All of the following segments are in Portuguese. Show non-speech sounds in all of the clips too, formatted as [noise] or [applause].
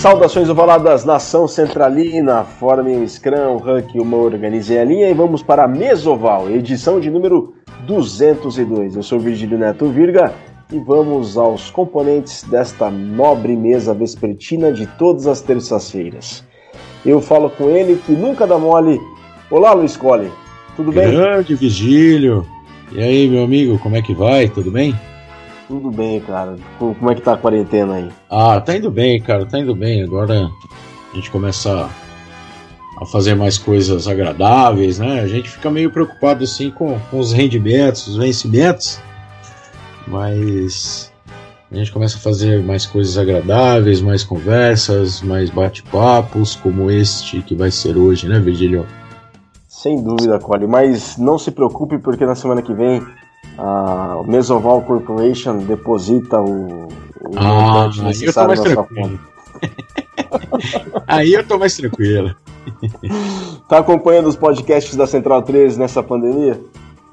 Saudações ovaladas, nação centralina, formem o Scrum, Rank, uma organizem a linha e vamos para a Mesoval, edição de número 202. Eu sou Virgílio Neto Virga e vamos aos componentes desta nobre mesa vespertina de todas as terças-feiras. Eu falo com ele que nunca dá mole. Olá, Luiz Cole, tudo bem? Grande Vigílio. E aí, meu amigo, como é que vai? Tudo bem? Tudo bem, cara. Como é que tá a quarentena aí? Ah, tá indo bem, cara, tá indo bem. Agora a gente começa a fazer mais coisas agradáveis, né? A gente fica meio preocupado assim com, com os rendimentos, os vencimentos, mas a gente começa a fazer mais coisas agradáveis, mais conversas, mais bate-papos, como este que vai ser hoje, né, Virgílio? Sem dúvida, Cole, mas não se preocupe porque na semana que vem a Mesoval Corporation deposita o, o ah, necessário na sua conta. [laughs] aí eu tô mais tranquilo. [laughs] tá acompanhando os podcasts da Central 3 nessa pandemia?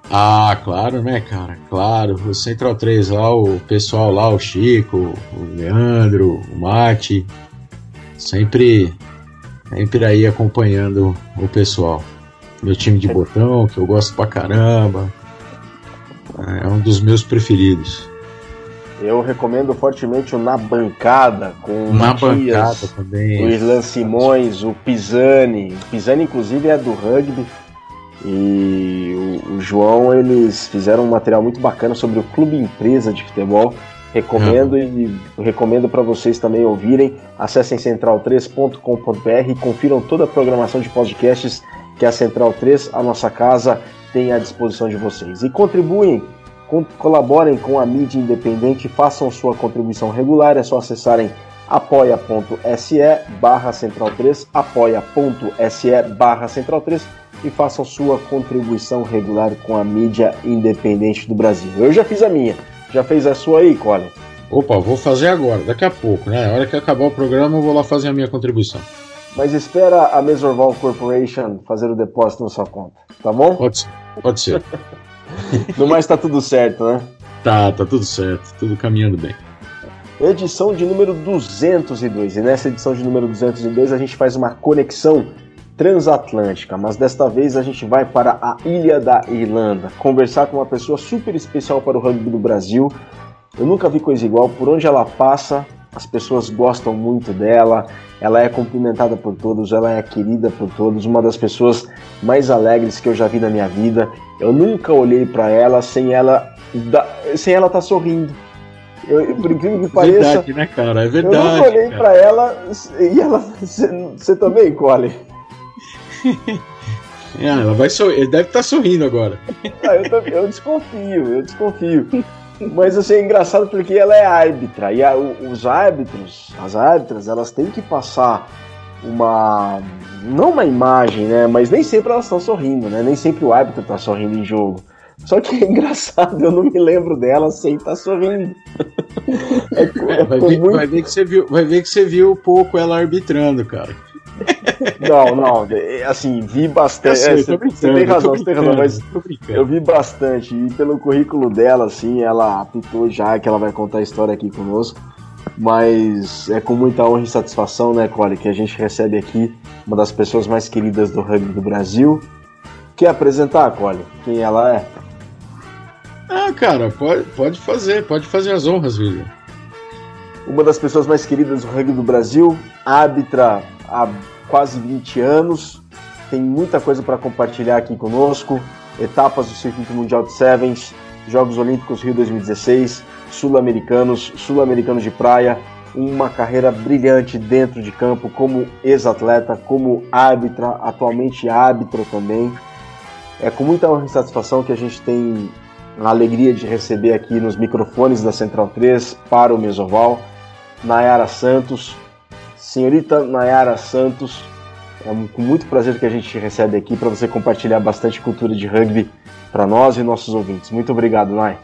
Ah, claro, né, cara? Claro. O Central 3 lá, o pessoal lá, o Chico, o Leandro, o Mate, sempre, sempre aí acompanhando o pessoal. Meu time de botão, que eu gosto pra caramba. É um dos meus preferidos. Eu recomendo fortemente o Na Bancada, com o Na Matias, Bancada também. o Irlan Simões, o Pisani. O Pisani, inclusive, é do rugby. E o, o, João, eles fizeram um material muito bacana sobre o Clube Empresa de Futebol. Recomendo uhum. e recomendo para vocês também ouvirem. Acessem central3.com.br e confiram toda a programação de podcasts que a Central 3, a nossa casa, tem à disposição de vocês. E contribuem, colaborem com a mídia independente, façam sua contribuição regular, é só acessarem apoia.se barra central 3, apoia.se barra central 3 e façam sua contribuição regular com a mídia independente do Brasil. Eu já fiz a minha, já fez a sua aí, Colin? Opa, vou fazer agora, daqui a pouco, né? A hora que acabar o programa eu vou lá fazer a minha contribuição. Mas espera a Mesorval Corporation fazer o depósito na sua conta, tá bom? Pode ser. Pode ser. [laughs] no mais tá tudo certo, né? Tá, tá tudo certo, tudo caminhando bem. Edição de número 202. E nessa edição de número 202 a gente faz uma conexão transatlântica, mas desta vez a gente vai para a Ilha da Irlanda, conversar com uma pessoa super especial para o rugby do Brasil. Eu nunca vi coisa igual, por onde ela passa, as pessoas gostam muito dela, ela é cumprimentada por todos, ela é querida por todos, uma das pessoas mais alegres que eu já vi na minha vida. Eu nunca olhei para ela sem ela sem ela estar tá sorrindo. Eu, por incrível que pareça. Verdade, né, cara? É verdade. Eu nunca olhei para ela e ela. Você também, Cole? Ah, [laughs] ela vai sorrir. Ele deve estar tá sorrindo agora. Ah, eu, eu desconfio, eu desconfio. [laughs] Mas assim, é engraçado porque ela é árbitra e a, os árbitros, as árbitras, elas têm que passar uma não uma imagem, né? Mas nem sempre elas estão sorrindo, né? Nem sempre o árbitro está sorrindo em jogo. Só que é [laughs] engraçado, eu não me lembro dela sem estar tá sorrindo. [laughs] É, é, vai, ver, muito... vai, ver, que você viu, vai ver que você viu pouco ela arbitrando, cara. Não, não, assim, vi bastante. Sei, é, você, você, tem razão, você tem razão, mas eu vi bastante. E pelo currículo dela, assim, ela apitou já que ela vai contar a história aqui conosco. Mas é com muita honra e satisfação, né, Cole, que a gente recebe aqui uma das pessoas mais queridas do rugby do Brasil. Quer apresentar, Cole, quem ela é? Ah, cara, pode, pode fazer, pode fazer as honras, William. Uma das pessoas mais queridas do rugby do Brasil, árbitra há quase 20 anos, tem muita coisa para compartilhar aqui conosco. Etapas do Circuito Mundial de Sevens, Jogos Olímpicos Rio 2016, Sul-Americanos, Sul-Americanos de Praia, uma carreira brilhante dentro de campo como ex-atleta, como árbitra, atualmente árbitra também. É com muita satisfação que a gente tem a alegria de receber aqui nos microfones da Central 3 para o Mesoval, Nayara Santos, Senhorita Nayara Santos, é com muito prazer que a gente recebe aqui para você compartilhar bastante cultura de rugby para nós e nossos ouvintes. Muito obrigado, Nay.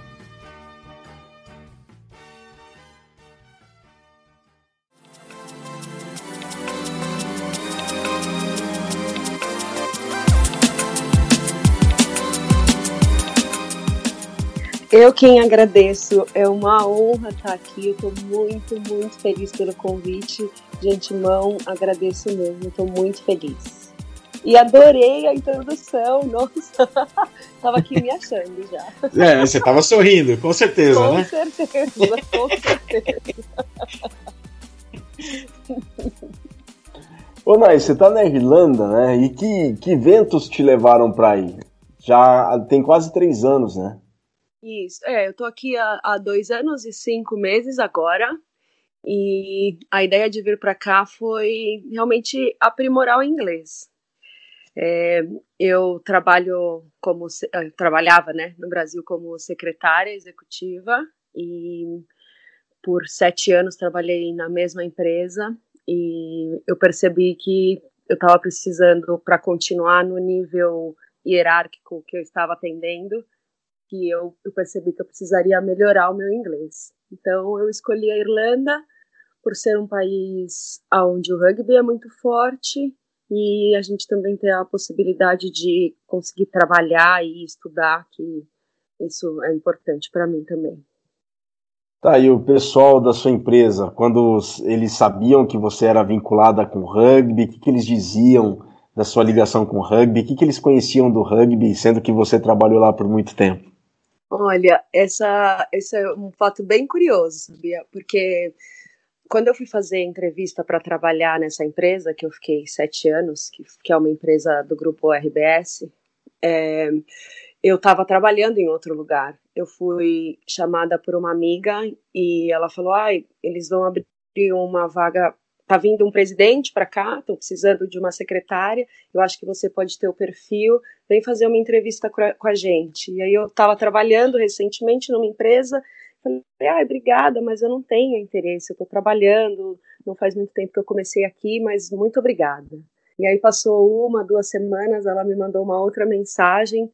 Eu quem agradeço, é uma honra estar aqui. Eu estou muito, muito feliz pelo convite De antemão, agradeço mesmo, estou muito feliz. E adorei a introdução, nossa, [laughs] tava aqui me achando já. É, você tava sorrindo, com certeza, com né? Certeza, com [laughs] certeza, Ô, Nai, você tá na Irlanda, né? E que, que ventos te levaram para aí? Já tem quase três anos, né? Isso, é, eu tô aqui há, há dois anos e cinco meses agora. E a ideia de vir para cá foi realmente aprimorar o inglês. É, eu trabalho como eu trabalhava, né, no Brasil como secretária executiva e por sete anos trabalhei na mesma empresa e eu percebi que eu estava precisando para continuar no nível hierárquico que eu estava atendendo, que eu, eu percebi que eu precisaria melhorar o meu inglês. Então eu escolhi a Irlanda por ser um país onde o rugby é muito forte e a gente também tem a possibilidade de conseguir trabalhar e estudar, que isso é importante para mim também. Tá, e o pessoal da sua empresa, quando eles sabiam que você era vinculada com rugby, o que, que eles diziam da sua ligação com rugby? O que, que eles conheciam do rugby, sendo que você trabalhou lá por muito tempo? Olha, essa, esse é um fato bem curioso, sabia? Porque quando eu fui fazer entrevista para trabalhar nessa empresa, que eu fiquei sete anos, que, que é uma empresa do grupo RBS, é, eu estava trabalhando em outro lugar. Eu fui chamada por uma amiga e ela falou: ai, eles vão abrir uma vaga. Tá vindo um presidente para cá, estão precisando de uma secretária. Eu acho que você pode ter o perfil. Vem fazer uma entrevista com a gente. E aí eu estava trabalhando recentemente numa empresa Falei, ah, obrigada, mas eu não tenho interesse, eu estou trabalhando, não faz muito tempo que eu comecei aqui, mas muito obrigada. E aí passou uma, duas semanas, ela me mandou uma outra mensagem,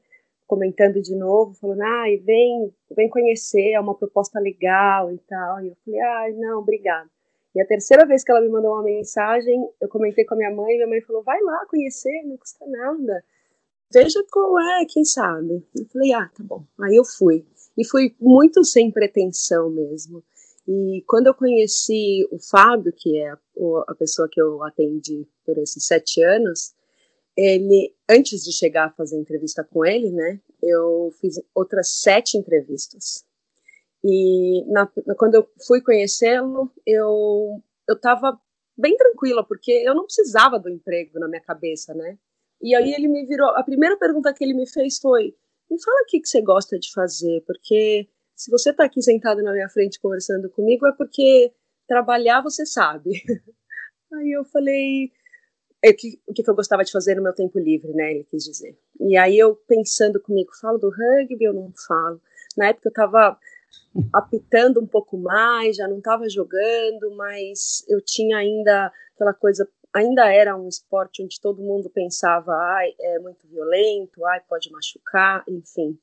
comentando de novo, falando, ah, vem, vem conhecer, é uma proposta legal e tal. E eu falei, ah, não, obrigada. E a terceira vez que ela me mandou uma mensagem, eu comentei com a minha mãe, e minha mãe falou, vai lá conhecer, não custa nada. Veja qual é, quem sabe. Eu falei, ah, tá bom. Aí eu fui e fui muito sem pretensão mesmo. E quando eu conheci o Fábio, que é a, pessoa que eu atendi por esses sete anos, ele, antes de chegar a fazer entrevista com ele, né, eu fiz outras sete entrevistas. E na, quando eu fui conhecê-lo, eu eu estava bem tranquila porque eu não precisava do emprego na minha cabeça, né? E aí ele me virou, a primeira pergunta que ele me fez foi: me fala o que, você gosta de fazer, porque se você está aqui sentado na minha frente conversando comigo é porque trabalhar você sabe. [laughs] Aí eu falei é, que, o que, eu gostava de fazer no meu tempo livre, né? Ele quis dizer. E aí eu pensando comigo, falo do rugby ou não falo? Na época eu estava apitando um pouco mais, já não estava jogando, mas eu tinha ainda aquela coisa ainda era um esporte onde todo mundo pensava, ai, é muito violento, ai, pode machucar, enfim.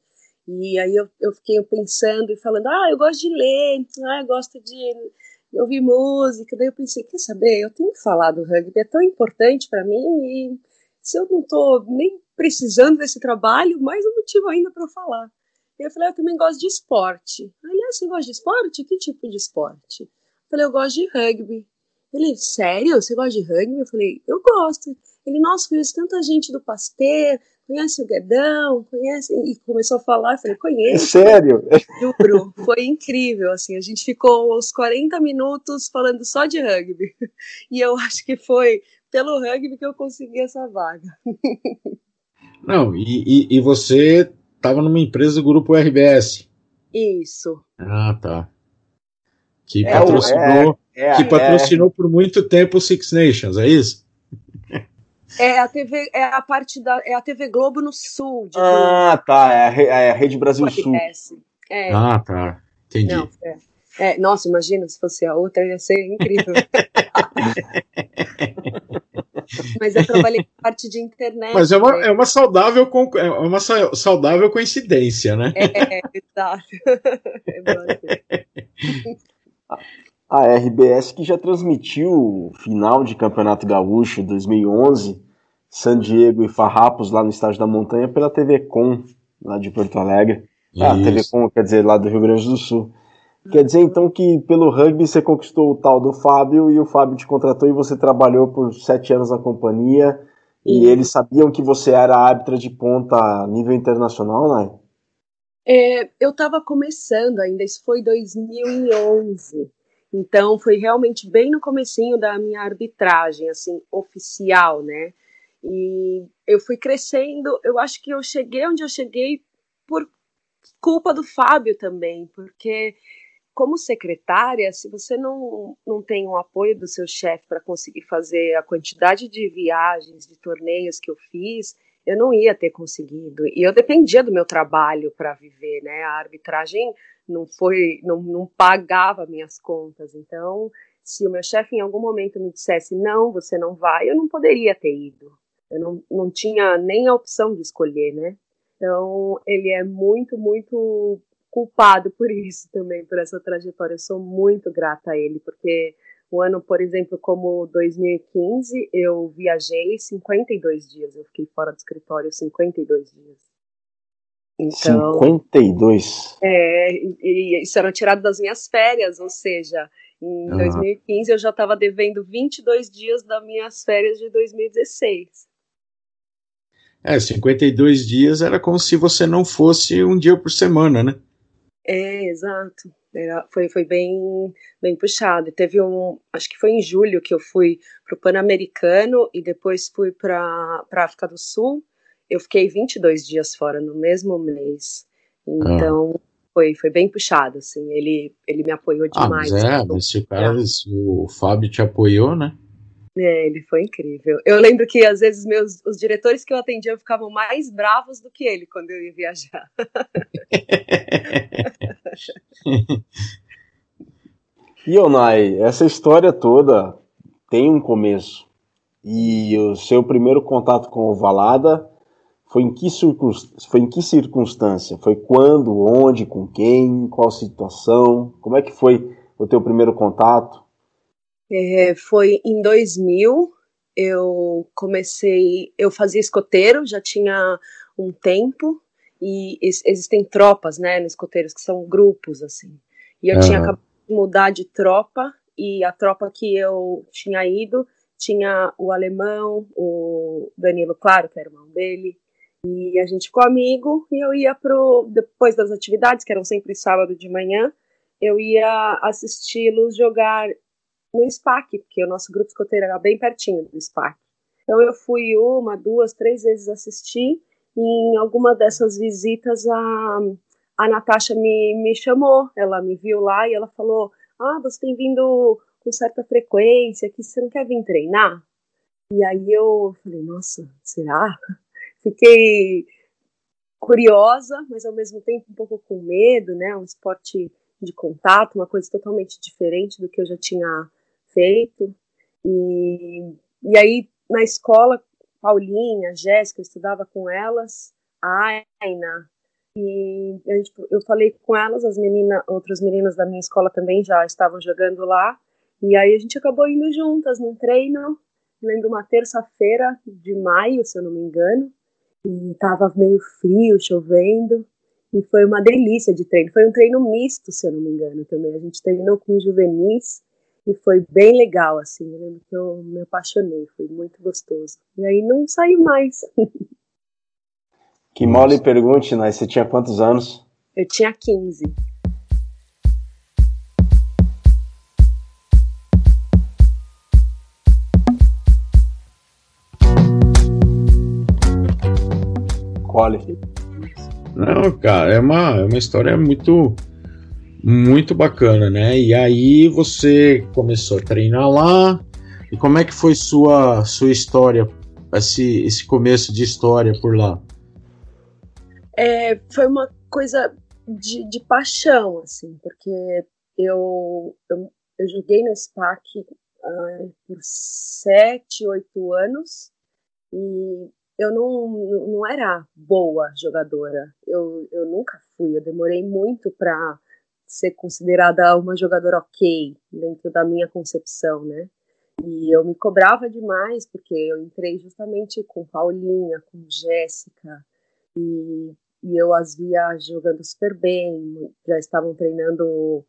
E aí eu, eu fiquei pensando e falando, ah, eu gosto de ler, ah, eu gosto de ouvir música. Daí eu pensei, quer saber, eu tenho que falar do rugby, é tão importante para mim e se eu não estou nem precisando desse trabalho, mais um motivo ainda para falar. E eu falei, eu também gosto de esporte. Aliás, você gosta de esporte? Que tipo de esporte? Eu falei, eu gosto de rugby. Ele, sério? Você gosta de rugby? Eu falei, eu gosto. Ele, nossa, conheço tanta gente do Pasteur, conhece o Guedão, conhece. E começou a falar, eu falei, conheço. Sério? [laughs] Juro, foi incrível, assim, a gente ficou uns 40 minutos falando só de rugby. [laughs] E eu acho que foi pelo rugby que eu consegui essa vaga. [laughs] Não, e, e, e você estava numa empresa do grupo RBS. Isso. Ah, tá. Que é, patrocinou. É é, que patrocinou é... por muito tempo o Six Nations, é isso? É a TV, é a parte da, é a TV Globo no Sul. ah, tá, é a, é a Rede Brasil Sul. É. Ah, tá, entendi. Não, é. É, nossa, imagina se fosse a outra, ia ser incrível. [laughs] Mas eu trabalhei com parte de internet. Mas é uma, né? é uma, saudável, é uma saudável coincidência, né? É, exato. [laughs] É [laughs] a RBS que já transmitiu o final de Campeonato Gaúcho 2011, San Diego e Farrapos lá no Estádio da Montanha pela TV Com, lá de Porto Alegre. Ah, TV Com, quer dizer, lá do Rio Grande do Sul. Quer dizer então que pelo rugby você conquistou o tal do Fábio e o Fábio te contratou e você trabalhou por sete anos na companhia e eles sabiam que você era árbitra de ponta a nível internacional, né? É, eu estava começando ainda, isso foi 2011. Então foi realmente bem no comecinho da minha arbitragem, assim, oficial, né? E eu fui crescendo, eu acho que eu cheguei onde eu cheguei por culpa do Fábio também, porque como secretária, se você não, não tem o apoio do seu chefe para conseguir fazer a quantidade de viagens, de torneios que eu fiz, eu não ia ter conseguido. E eu dependia do meu trabalho para viver, né? A arbitragem não foi, não, não pagava minhas contas. Então, se o meu chefe em algum momento me dissesse não, você não vai, eu não poderia ter ido. Eu não, não tinha nem a opção de escolher, né? Então, ele é muito, muito culpado por isso também, por essa trajetória. Eu sou muito grata a ele, porque o ano, por exemplo, como 2015, eu viajei 52 dias. Eu fiquei fora do escritório 52 dias. Então, 52? É, e, e isso era tirado das minhas férias, ou seja, em uhum. 2015 eu já estava devendo 22 dias das minhas férias de 2016. É, 52 dias era como se você não fosse um dia por semana, né? É, exato. Foi foi bem, bem puxado. Teve um, acho que foi em julho que eu fui para o Pan-Americano e depois fui para a África do Sul. Eu fiquei 22 dias fora no mesmo mês. Então, ah. foi, foi bem puxado, assim. Ele, ele me apoiou demais. Ah, mas é, mas se o cara, se o Fábio te apoiou, né? É, ele foi incrível. Eu lembro que às vezes meus os diretores que eu atendia ficavam mais bravos do que ele quando eu ia viajar. [laughs] [laughs] e Onai, essa história toda tem um começo. E o seu primeiro contato com o Valada foi em que, foi em que circunstância? Foi quando, onde, com quem, qual situação? Como é que foi o teu primeiro contato? É, foi em 2000, eu comecei, eu fazia escoteiro, já tinha um tempo, e existem tropas, né, nos escoteiros, que são grupos, assim. E eu uhum. tinha acabado de mudar de tropa, e a tropa que eu tinha ido tinha o alemão, o Danilo Claro, que era irmão dele, e a gente ficou amigo, e eu ia pro, depois das atividades, que eram sempre sábado de manhã, eu ia assisti-los jogar no SPAC, porque o nosso grupo escoteiro era bem pertinho do SPAC. Então eu fui uma, duas, três vezes assistir, em alguma dessas visitas a, a Natasha me, me chamou, ela me viu lá e ela falou, ah, você tem vindo com certa frequência aqui, você não quer vir treinar? E aí eu falei, nossa, será? [laughs] Fiquei curiosa, mas ao mesmo tempo um pouco com medo, né? Um esporte de contato, uma coisa totalmente diferente do que eu já tinha feito. E, e aí, na escola, Paulinha, Jéssica, eu estudava com elas, a Aina, e gente, eu falei com elas, as meninas, outras meninas da minha escola também já estavam jogando lá, e aí a gente acabou indo juntas num treino, lembro uma terça-feira de maio, se eu não me engano, e tava meio frio, chovendo, e foi uma delícia de treino. Foi um treino misto, se eu não me engano, também. A gente treinou com juvenis e foi bem legal, assim. Eu lembro que eu me apaixonei, foi muito gostoso. E aí não saí mais. [laughs] Que mole pergunte, né? Você tinha quantos anos? Eu tinha 15. Cole. Não, cara, é uma, é uma história muito muito bacana, né? E aí você começou a treinar lá. E como é que foi sua sua história, esse, esse começo de história por lá? É, foi uma coisa de, de paixão, assim, porque eu, eu, eu joguei no SPAC uh, por sete, oito anos e eu não, não era boa jogadora. Eu, eu nunca fui, eu demorei muito para ser considerada uma jogadora ok dentro da minha concepção, né? E eu me cobrava demais porque eu entrei justamente com Paulinha, com Jéssica e, e eu as via jogando super bem, já estavam treinando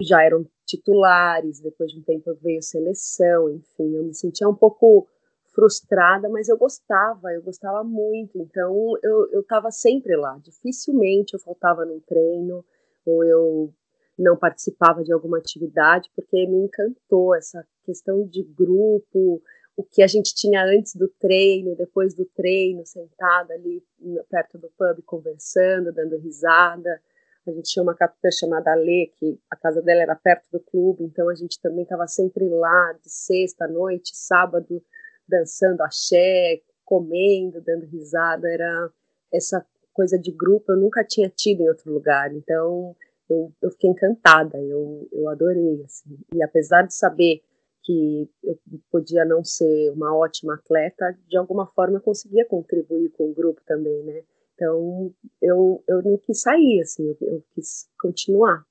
já eram titulares, depois de um tempo veio seleção, enfim, eu me sentia um pouco frustrada, mas eu gostava, eu gostava muito, então eu estava sempre lá, dificilmente eu faltava num treino, ou eu não participava de alguma atividade, porque me encantou essa questão de grupo, o que a gente tinha antes do treino, depois do treino, sentada ali perto do pub conversando, dando risada, a gente tinha uma capitã chamada Lê, que a casa dela era perto do clube, então a gente também estava sempre lá, de sexta noite, sábado, dançando axé, comendo, dando risada. Era essa coisa de grupo eu nunca tinha tido em outro lugar, então eu, eu fiquei encantada, eu, eu adorei. Assim. E apesar de saber que eu podia não ser uma ótima atleta, de alguma forma eu conseguia contribuir com o grupo também, né? Então, eu, eu não quis sair, assim, eu, eu quis continuar.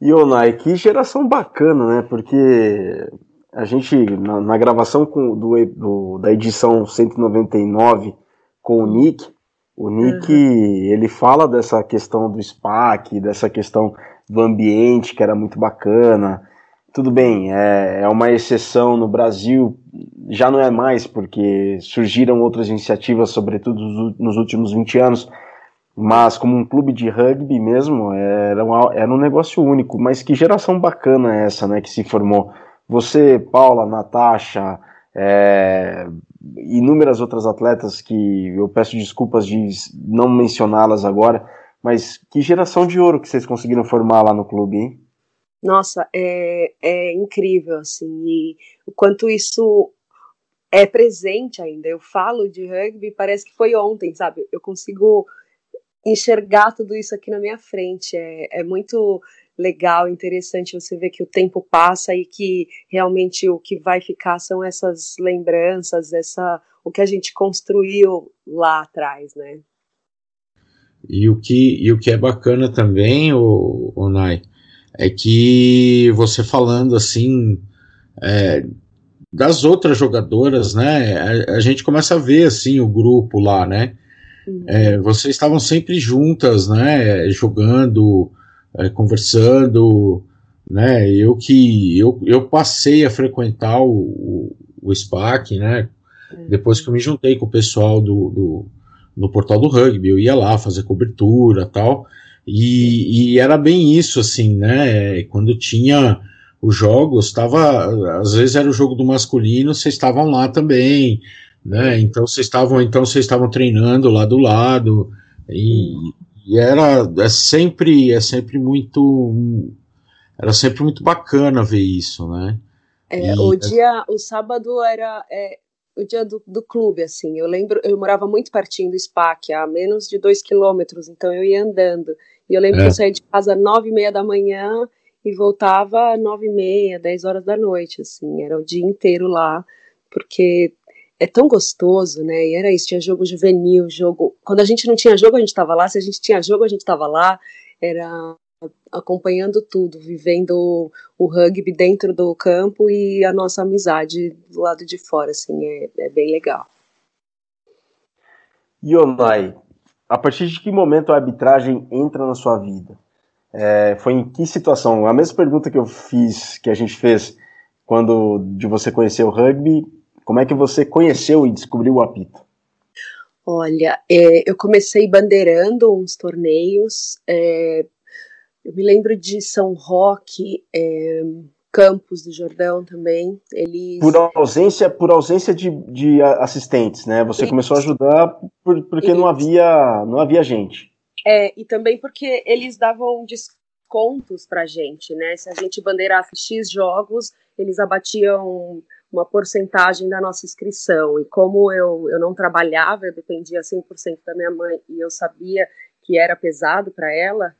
E, Onai, que geração bacana, né? Porque a gente, na, na gravação com, do, do, da edição 199 com o Nick, o Nick, uhum. ele fala dessa questão do SPAC, dessa questão do ambiente, que era muito bacana, tudo bem, é, é uma exceção no Brasil, já não é mais, porque surgiram outras iniciativas, sobretudo nos últimos 20 anos, mas como um clube de rugby mesmo, era, uma, era um negócio único. Mas que geração bacana é essa, né, que se formou? Você, Paula, Natasha, é, inúmeras outras atletas que eu peço desculpas de não mencioná-las agora, mas que geração de ouro que vocês conseguiram formar lá no clube, hein? Nossa, é, é incrível, assim, e o quanto isso é presente ainda. Eu falo de rugby, parece que foi ontem, sabe? Eu consigo enxergar tudo isso aqui na minha frente. É, é muito legal, interessante você ver que o tempo passa e que realmente o que vai ficar são essas lembranças, essa o que a gente construiu lá atrás, né? E o que, e o que é bacana também, o, o Nai, é que você falando assim é, das outras jogadoras, né? A, a, gente começa a ver assim o grupo lá, né? Uhum. É, vocês estavam sempre juntas, né? Jogando, é, conversando, né? Eu que eu, eu passei a frequentar o, o, o SPAC, né? Uhum. Depois que eu me juntei com o pessoal do, do no portal do rugby, eu ia lá fazer cobertura tal. E, e, era bem isso, assim, né? Quando tinha os jogos, estava às vezes era o jogo do masculino, vocês estavam lá também, né? Então vocês estavam, então vocês estavam treinando lá do lado e, e, era é sempre é sempre muito era sempre muito bacana ver isso, né? É, e, o dia, o sábado era é, o dia do, do, clube, assim. Eu lembro, eu morava muito pertinho do SPAC, a menos de dois quilômetros, então eu ia andando. E eu lembro é. que eu saía de casa às nove e meia da manhã e voltava às nove e meia, dez horas da noite, assim, era o dia inteiro lá, porque é tão gostoso, né? E era isso, tinha jogo juvenil, jogo. Quando a gente não tinha jogo, a gente estava lá, se a gente tinha jogo, a gente estava lá, era acompanhando tudo, vivendo o rugby dentro do campo e a nossa amizade do lado de fora, assim, é, é bem legal. Yonai, a partir de que momento a arbitragem entra na sua vida? É, foi em que situação? A mesma pergunta que eu fiz, que a gente fez quando de você conhecer o rugby, como é que você conheceu e descobriu o apito? Olha, é, eu comecei bandeirando uns torneios. É, eu me lembro de São Roque, é, Campos do Jordão também. Eles... Por ausência, por ausência de, de assistentes, né? Você Isso. começou a ajudar por, porque não havia, não havia gente. É, e também porque eles davam descontos pra gente, né? Se a gente bandeirasse X jogos, eles abatiam uma porcentagem da nossa inscrição. E como eu, eu não trabalhava, eu dependia 100% da minha mãe e eu sabia que era pesado para ela,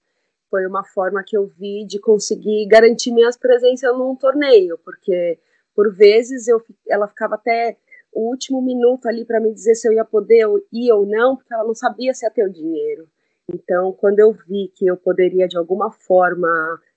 foi uma forma que eu vi de conseguir garantir minha presença num torneio, porque por vezes eu, ela ficava até o último minuto ali para me dizer se eu ia poder ir ou não, porque ela não sabia se ia ter o dinheiro. Então, quando eu vi que eu poderia de alguma forma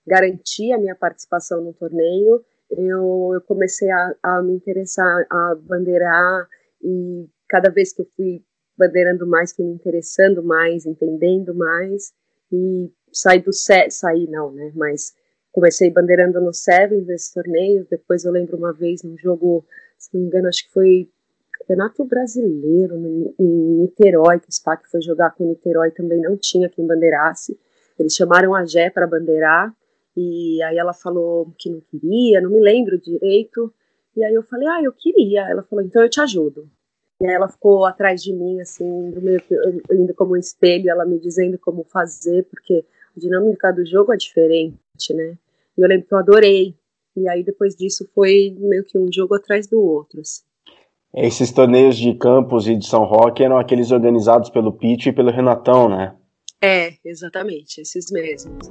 garantir a minha participação no torneio, eu, eu comecei a, a me interessar a bandeirar e cada vez que eu fui bandeirando mais, fui me interessando mais, entendendo mais, e saí do set, saí não, né? Mas comecei bandeirando no Sevens desses torneios. Depois eu lembro uma vez num jogo, se não me engano, acho que foi Campeonato Brasileiro em Niterói, que o SPAC foi jogar com o Niterói também não tinha quem bandeirasse. Eles chamaram a Jé para bandeirar e aí ela falou que não queria, não me lembro direito. E aí eu falei, ah, eu queria. Ela falou, então eu te ajudo. E aí ela ficou atrás de mim, assim, indo como um espelho, ela me dizendo como fazer, porque a dinâmica do jogo é diferente, né? E eu lembro que eu adorei. E aí depois disso foi meio que um jogo atrás do outro, assim. Esses torneios de Campos e de São Roque eram aqueles organizados pelo Pete e pelo Renatão, né? É, exatamente, esses mesmos.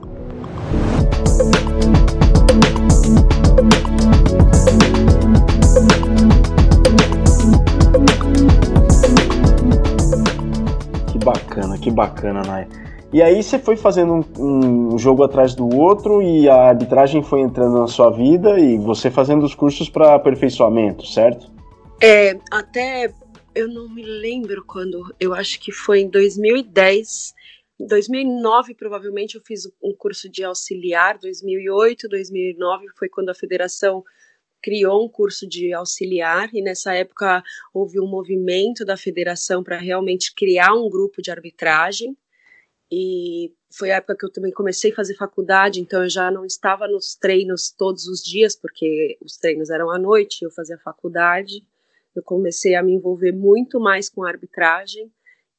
Bacana, que bacana, Naya. E aí você foi fazendo um, um, jogo atrás do outro e a arbitragem foi entrando na sua vida e você fazendo os cursos para aperfeiçoamento, certo? É, até eu não me lembro quando, eu acho que foi em 2010, em 2009 provavelmente eu fiz um curso de auxiliar, 2008, 2009 foi quando a federação criou um curso de auxiliar e nessa época houve um movimento da federação para realmente criar um grupo de arbitragem e foi a época que eu também comecei a fazer faculdade, então eu já não estava nos treinos todos os dias, porque os treinos eram à noite, eu fazia faculdade. Eu comecei a me envolver muito mais com arbitragem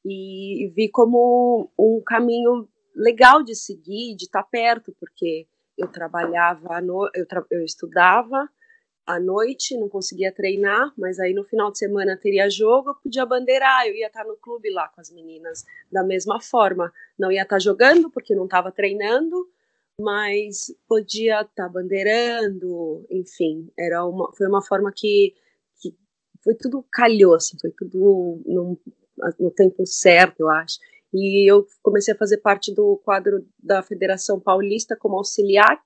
e vi como um caminho legal de seguir, de estar perto, porque eu trabalhava, no, eu, tra eu estudava, à noite, não conseguia treinar, mas aí no final de semana teria jogo, eu podia bandeirar, eu ia estar no clube lá com as meninas da mesma forma. Não ia estar jogando porque não estava treinando, mas podia estar bandeirando, enfim, era uma, foi uma forma que, que foi tudo calhou, assim, foi tudo no, no tempo certo, eu acho. E eu comecei a fazer parte do quadro da Federação Paulista como auxiliar,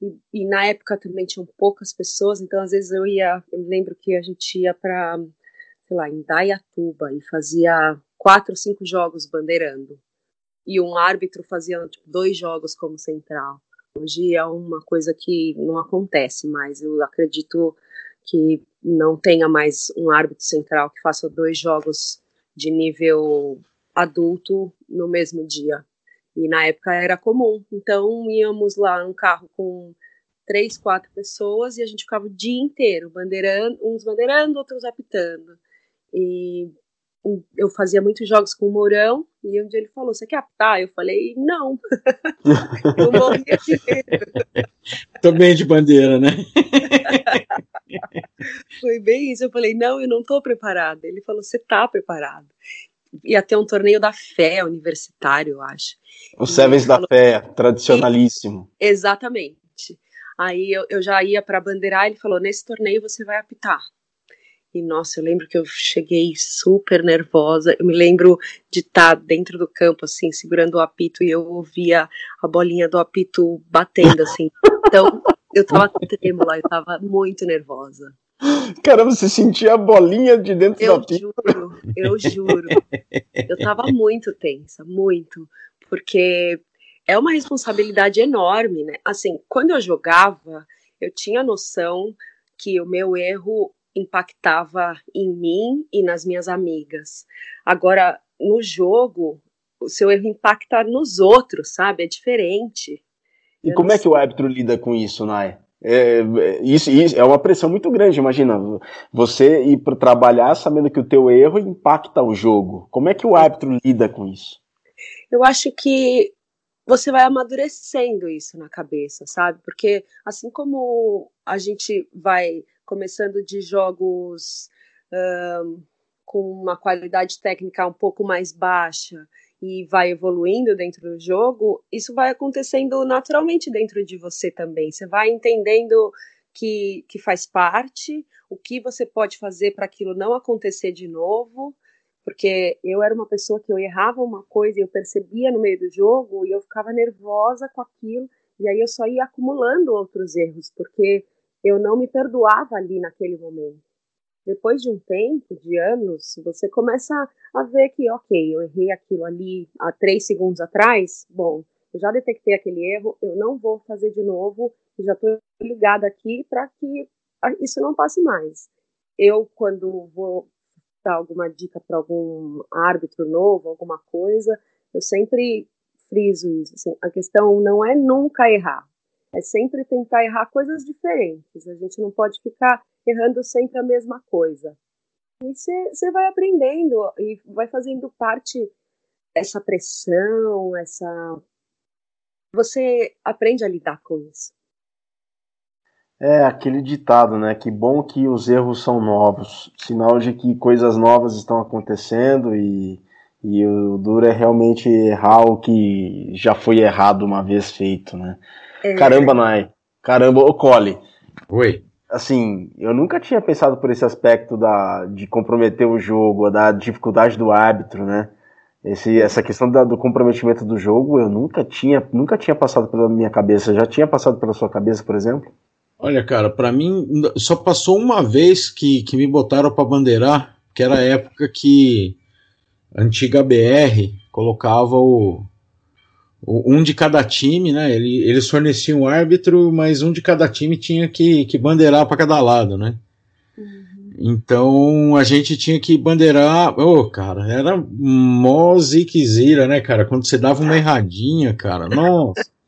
e, e, na época também tinham poucas pessoas, então às vezes eu ia, eu lembro que a gente ia para, sei lá, em Dayatuba e fazia quatro, cinco jogos bandeirando. E um árbitro fazia tipo, dois jogos como central. Hoje é uma coisa que não acontece mais. Eu acredito que não tenha mais um árbitro central que faça dois jogos de nível adulto no mesmo dia. E na época era comum. Então íamos lá um carro com três, quatro pessoas e a gente ficava o dia inteiro bandeirando, uns bandeirando, outros apitando. E eu fazia muitos jogos com o Mourão e um dia ele falou: Você quer apitar? Eu falei: Não. [laughs] eu morria de medo. Também de bandeira, né? [laughs] Foi bem isso. Eu falei: Não, eu não estou preparada. Ele falou: Você está preparado ia ter um torneio da fé universitário, eu acho. O Sevens da Fé, tradicionalíssimo. E, exatamente. Aí eu, eu já ia para bandeirar, ele falou: nesse torneio você vai apitar. E nossa, eu lembro que eu cheguei super nervosa. Eu me lembro de estar tá dentro do campo, assim, segurando o apito, e eu ouvia a bolinha do apito batendo, assim. Então, eu tava trêmula, eu tava muito nervosa. Cara, você sentia a bolinha de dentro eu da pista. Eu juro, eu juro. Eu tava muito tensa, muito. Porque é uma responsabilidade enorme, né? Assim, quando eu jogava, eu tinha noção que o meu erro impactava em mim e nas minhas amigas. Agora, no jogo, o seu erro impacta nos outros, sabe? É diferente. E eu como é que o árbitro lida com isso, Nai? É, isso, isso, é uma pressão muito grande, imagina, você ir para trabalhar sabendo que o teu erro impacta o jogo. Como é que o árbitro lida com isso? Eu acho que você vai amadurecendo isso na cabeça, sabe? Porque assim como a gente vai começando de jogos com uma qualidade técnica um pouco mais baixa e vai evoluindo dentro do jogo, isso vai acontecendo naturalmente dentro de você também. Você vai entendendo que, que faz parte, o que você pode fazer para aquilo não acontecer de novo, porque eu era uma pessoa que eu errava uma coisa e eu percebia no meio do jogo e eu ficava nervosa com aquilo, e aí eu só ia acumulando outros erros, porque eu não me perdoava ali naquele momento depois de um tempo, de anos, você começa a ver que, ok, eu errei aquilo ali há três segundos atrás, bom, eu já detectei aquele erro, eu não vou fazer de novo, já estou ligada aqui para que isso não passe mais. Eu, quando vou dar alguma dica para algum árbitro novo, alguma coisa, eu sempre friso isso. Assim, a questão não é nunca errar, é sempre tentar errar coisas diferentes. A gente não pode ficar errando sempre a mesma coisa. E você vai aprendendo e vai fazendo parte essa pressão, essa. Você aprende a lidar com isso. É aquele ditado, né? Que bom que os erros são novos, sinal de que coisas novas estão acontecendo e, e o duro é realmente errar o que já foi errado uma vez feito, né? É. Caramba, Nai. Caramba, ô Cole. Oi. Assim, eu nunca tinha pensado por esse aspecto da, de comprometer o jogo, da dificuldade do árbitro, né? Esse, essa questão da, do comprometimento do jogo, eu nunca tinha, nunca tinha passado pela minha cabeça. Já tinha passado pela sua cabeça, por exemplo? Olha, cara, para mim só passou uma vez que, que me botaram para bandeirar, que era a época que a antiga BR colocava o, um de cada time, né? Ele, eles forneciam um árbitro, mas um de cada time tinha que, que bandeirar para cada lado, né? Uhum. Então a gente tinha que bandeirar. Ô, oh, cara, era mó ziquezira, né, cara? Quando você dava uma erradinha, cara, nossa. [laughs]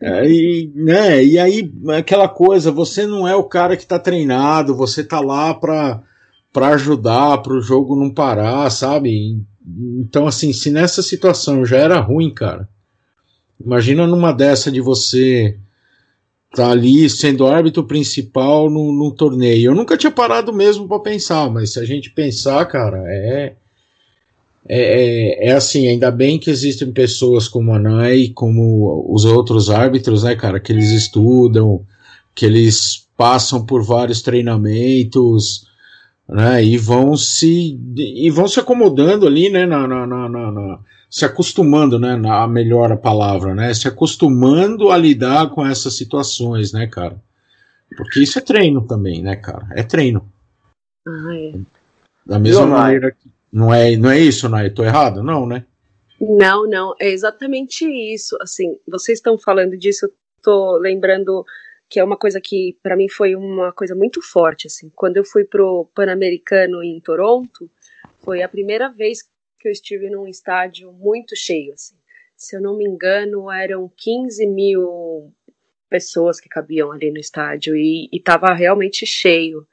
É, e, né, e aí, aquela coisa, você não é o cara que está treinado, você tá lá para para ajudar, para o jogo não parar, sabe? Então, assim, se nessa situação já era ruim, cara, imagina numa dessa de você tá ali sendo árbitro principal no, no torneio. Eu nunca tinha parado mesmo para pensar, mas se a gente pensar, cara, é, é, é, é, assim, ainda bem que existem pessoas como a Nai, como os outros árbitros, né, cara, que eles estudam, que eles passam por vários treinamentos, né? E vão se e vão se acomodando ali, né? Na, na, na, na se acostumando, né? Na melhor a palavra, né? Se acostumando a lidar com essas situações, né, cara? Porque isso é treino também, né, cara? É treino. Ah, é. Da mesma Eu, maneira que. Não é, não é isso, Nai? Tô errado? Não, né? Não, não. É exatamente isso. Assim, vocês estão falando disso, eu tô lembrando que é uma coisa que para mim foi uma coisa muito forte assim. Quando eu fui pro Pan-Americano em Toronto, foi a primeira vez que eu estive num estádio muito cheio assim. Se eu não me engano, eram 15 mil pessoas que cabiam ali no estádio e estava realmente cheio.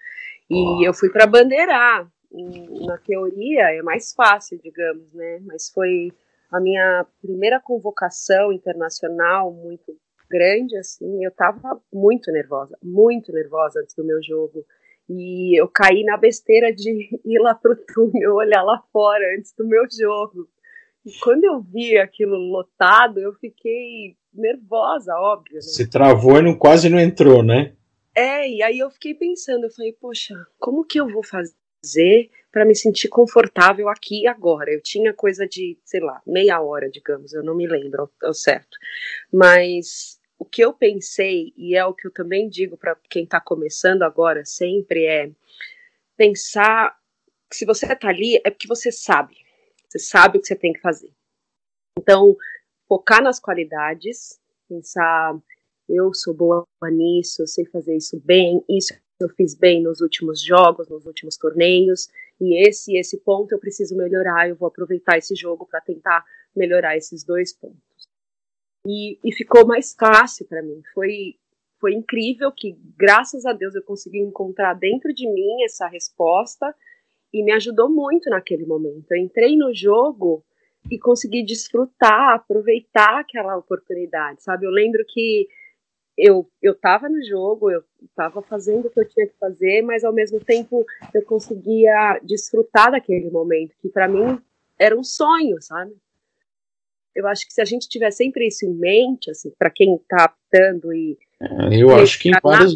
E oh. eu fui para bandeirar. Na teoria é mais fácil, digamos, né? Mas foi a minha primeira convocação internacional muito grande, assim, eu tava muito nervosa, muito nervosa antes do meu jogo. E eu caí na besteira de [laughs] ir lá pro túnel, olhar lá fora antes do meu jogo. E quando eu vi aquilo lotado, eu fiquei nervosa, óbvio. Né? Você travou e não, quase não entrou, né? É, e aí eu fiquei pensando, eu falei, poxa, como que eu vou fazer para me sentir confortável aqui e agora? Eu tinha coisa de, sei lá, meia hora, digamos, eu não me lembro ao certo. Mas o que eu pensei, e é o que eu também digo para quem está começando agora sempre, é pensar que se você está ali é porque você sabe. Você sabe o que você tem que fazer. Então, focar nas qualidades, pensar, eu sou boa nisso, eu sei fazer isso bem, isso eu fiz bem nos últimos jogos, nos últimos torneios, e esse esse ponto eu preciso melhorar, eu vou aproveitar esse jogo para tentar melhorar esses dois pontos e, e ficou mais fácil para mim. Foi, foi incrível que, graças a Deus, eu consegui encontrar dentro de mim essa resposta e me ajudou muito naquele momento. Eu entrei no jogo e consegui desfrutar, aproveitar aquela oportunidade, sabe? Eu lembro que eu eu estava no jogo, eu estava fazendo o que eu tinha que fazer, mas ao mesmo tempo eu conseguia desfrutar daquele momento, que para mim era um sonho, sabe? Eu acho que se a gente tiver sempre isso em mente, assim, para quem está aptando e. É, eu acho que em várias,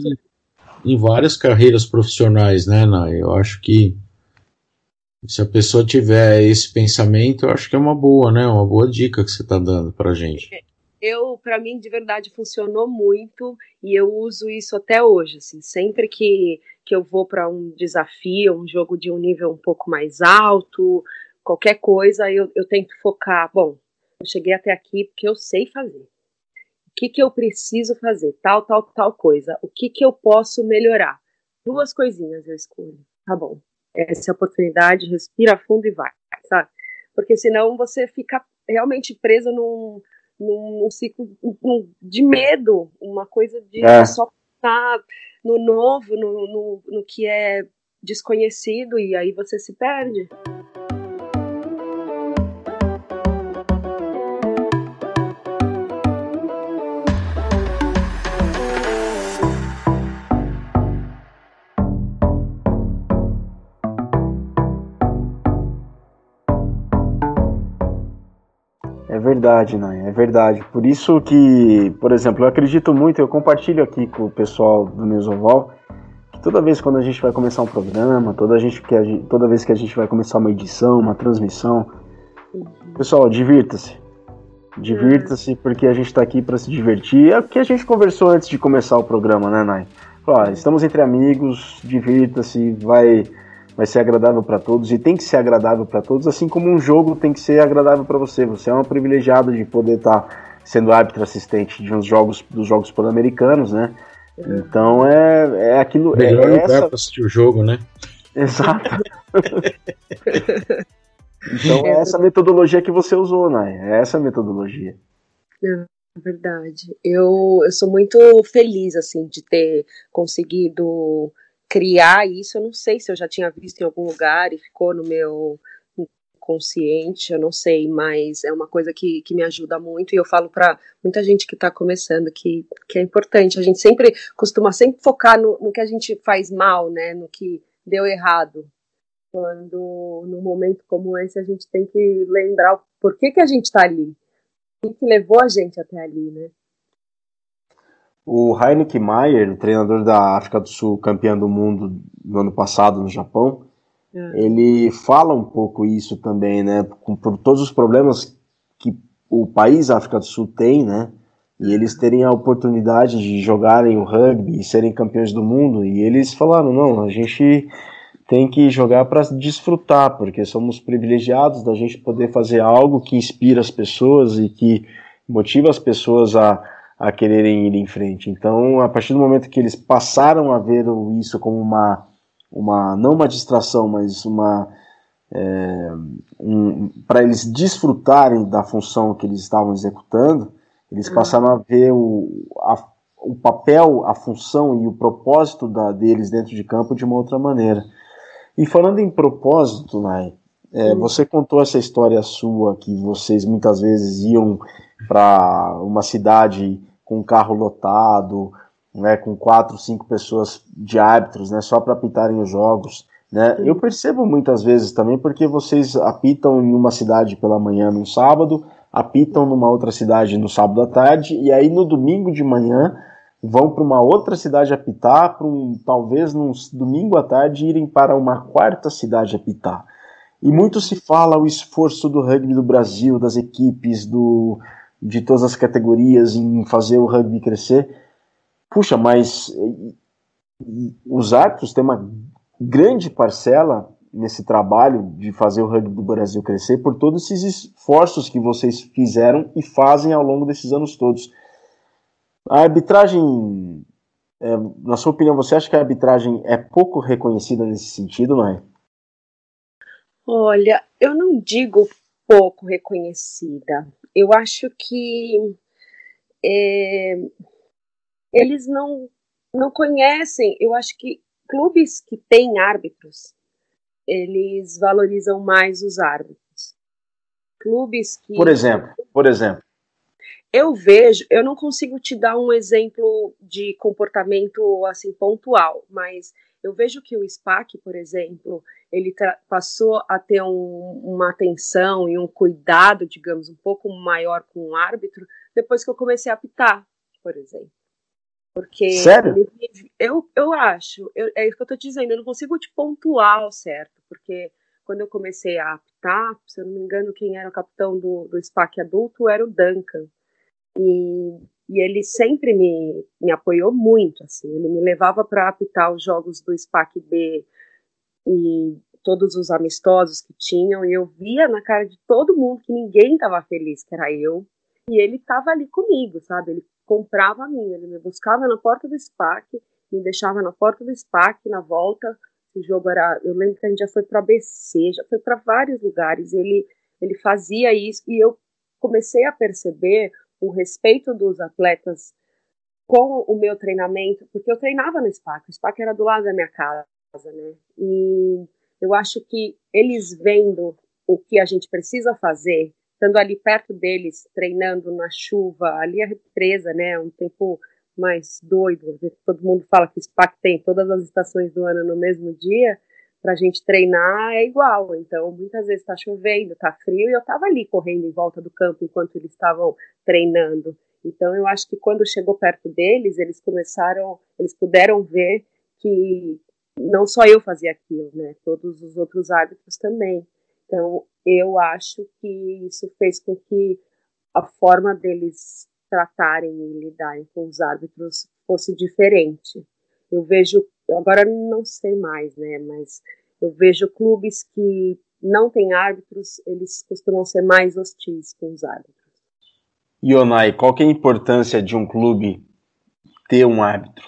em várias carreiras profissionais, né, Nay? Eu acho que se a pessoa tiver esse pensamento, eu acho que é uma boa, né? Uma boa dica que você está dando para gente. Eu, para mim, de verdade, funcionou muito e eu uso isso até hoje. Assim, sempre que, que eu vou para um desafio, um jogo de um nível um pouco mais alto, qualquer coisa, eu, eu tento focar. Bom, eu cheguei até aqui porque eu sei fazer. O que, que eu preciso fazer? Tal, tal, tal coisa. O que, que eu posso melhorar? Duas coisinhas eu escolho. Tá bom. Essa é a oportunidade, respira fundo e vai, sabe? Porque senão você fica realmente preso num, num, num ciclo de medo, uma coisa de é. só estar no novo, no, no, no que é desconhecido, e aí você se perde. Verdade, Nay, é verdade. Por isso que, por exemplo, eu acredito muito, eu compartilho aqui com o pessoal do Mesoval, que toda vez quando a gente vai começar um programa, toda, a gente, que a gente, toda vez que a gente vai começar uma edição, uma transmissão, pessoal, divirta-se. Divirta-se, porque a gente está aqui para se divertir. É o que a gente conversou antes de começar o programa, né, Nay? Ó, estamos entre amigos, divirta-se, vai vai ser agradável para todos e tem que ser agradável para todos, assim como um jogo tem que ser agradável para você. Você é um privilegiado de poder estar tá sendo árbitro assistente de uns jogos dos jogos pan-americanos, né? Então é, é aquilo. Melhor é lugar essa... para assistir o jogo, né? [laughs] Exato. [laughs] então é essa metodologia que você usou, né? É essa metodologia. É verdade. Eu, eu sou muito feliz assim de ter conseguido criar isso, eu não sei se eu já tinha visto em algum lugar e ficou no meu consciente, eu não sei, mas é uma coisa que, que me ajuda muito e eu falo para muita gente que está começando que, que é importante. A gente sempre costuma sempre focar no, no que a gente faz mal, né, no que deu errado. Quando num momento como esse a gente tem que lembrar por que, que a gente está ali, o que, levou a gente até ali, né? O Heineken Mayer, o treinador da África do Sul, campeão do mundo no ano passado no Japão, é. ele fala um pouco isso também, né? Por todos os problemas que o país África do Sul tem, né? E eles terem a oportunidade de jogarem o rugby e serem campeões do mundo. E eles falaram: não, a gente tem que jogar para desfrutar, porque somos privilegiados da gente poder fazer algo que inspira as pessoas e que motiva as pessoas a a quererem ir em frente. Então, a partir do momento que eles passaram a ver isso como uma, uma não uma distração, mas uma é, um, para eles desfrutarem da função que eles estavam executando, eles passaram a ver o, a, o papel, a função e o propósito da, deles dentro de campo de uma outra maneira. E falando em propósito, Nai, é, você contou essa história sua que vocês muitas vezes iam para uma cidade com um carro lotado, né, com quatro, cinco pessoas de árbitros, né, só para apitarem os jogos. Né? Eu percebo muitas vezes também porque vocês apitam em uma cidade pela manhã no sábado, apitam numa outra cidade no sábado à tarde e aí no domingo de manhã vão para uma outra cidade apitar, para um, talvez no domingo à tarde irem para uma quarta cidade apitar. E muito se fala o esforço do rugby do Brasil, das equipes, do, de todas as categorias em fazer o rugby crescer. Puxa, mas os árbitros têm uma grande parcela nesse trabalho de fazer o rugby do Brasil crescer por todos esses esforços que vocês fizeram e fazem ao longo desses anos todos. A arbitragem, é, na sua opinião, você acha que a arbitragem é pouco reconhecida nesse sentido, não é? Olha, eu não digo pouco reconhecida eu acho que é, eles não, não conhecem, eu acho que clubes que têm árbitros, eles valorizam mais os árbitros. Clubes que. Por exemplo, por exemplo. Eu vejo, eu não consigo te dar um exemplo de comportamento assim pontual, mas eu vejo que o SPAC, por exemplo, ele passou a ter um, uma atenção e um cuidado, digamos, um pouco maior com o árbitro depois que eu comecei a apitar, por exemplo. Porque Sério? Ele, eu, eu acho, eu, é isso que eu estou dizendo, eu não consigo te pontuar ao certo, porque quando eu comecei a apitar, se eu não me engano, quem era o capitão do, do SPAC adulto era o Duncan. E, e ele sempre me, me apoiou muito, assim, ele me levava para apitar os jogos do SPAC B e todos os amistosos que tinham, e eu via na cara de todo mundo que ninguém estava feliz, que era eu, e ele estava ali comigo, sabe? Ele comprava a mim, ele me buscava na porta do SPAC, me deixava na porta do SPAC, na volta, o jogo era, eu lembro que a gente já foi para ABC, já foi para vários lugares, ele, ele fazia isso, e eu comecei a perceber o respeito dos atletas com o meu treinamento, porque eu treinava no SPAC, o SPAC era do lado da minha casa, né? E eu acho que eles vendo o que a gente precisa fazer, estando ali perto deles, treinando na chuva, ali a represa, né? Um tempo mais doido, todo mundo fala que SPAC tem todas as estações do ano no mesmo dia, para a gente treinar é igual. Então, muitas vezes está chovendo, está frio, e eu estava ali correndo em volta do campo enquanto eles estavam treinando. Então, eu acho que quando chegou perto deles, eles começaram, eles puderam ver que não só eu fazia aquilo, né? Todos os outros árbitros também. Então, eu acho que isso fez com que a forma deles tratarem e lidarem com os árbitros fosse diferente. Eu vejo, agora não sei mais, né? Mas eu vejo clubes que não têm árbitros, eles costumam ser mais hostis com os árbitros. Ionai, qual que é a importância de um clube ter um árbitro?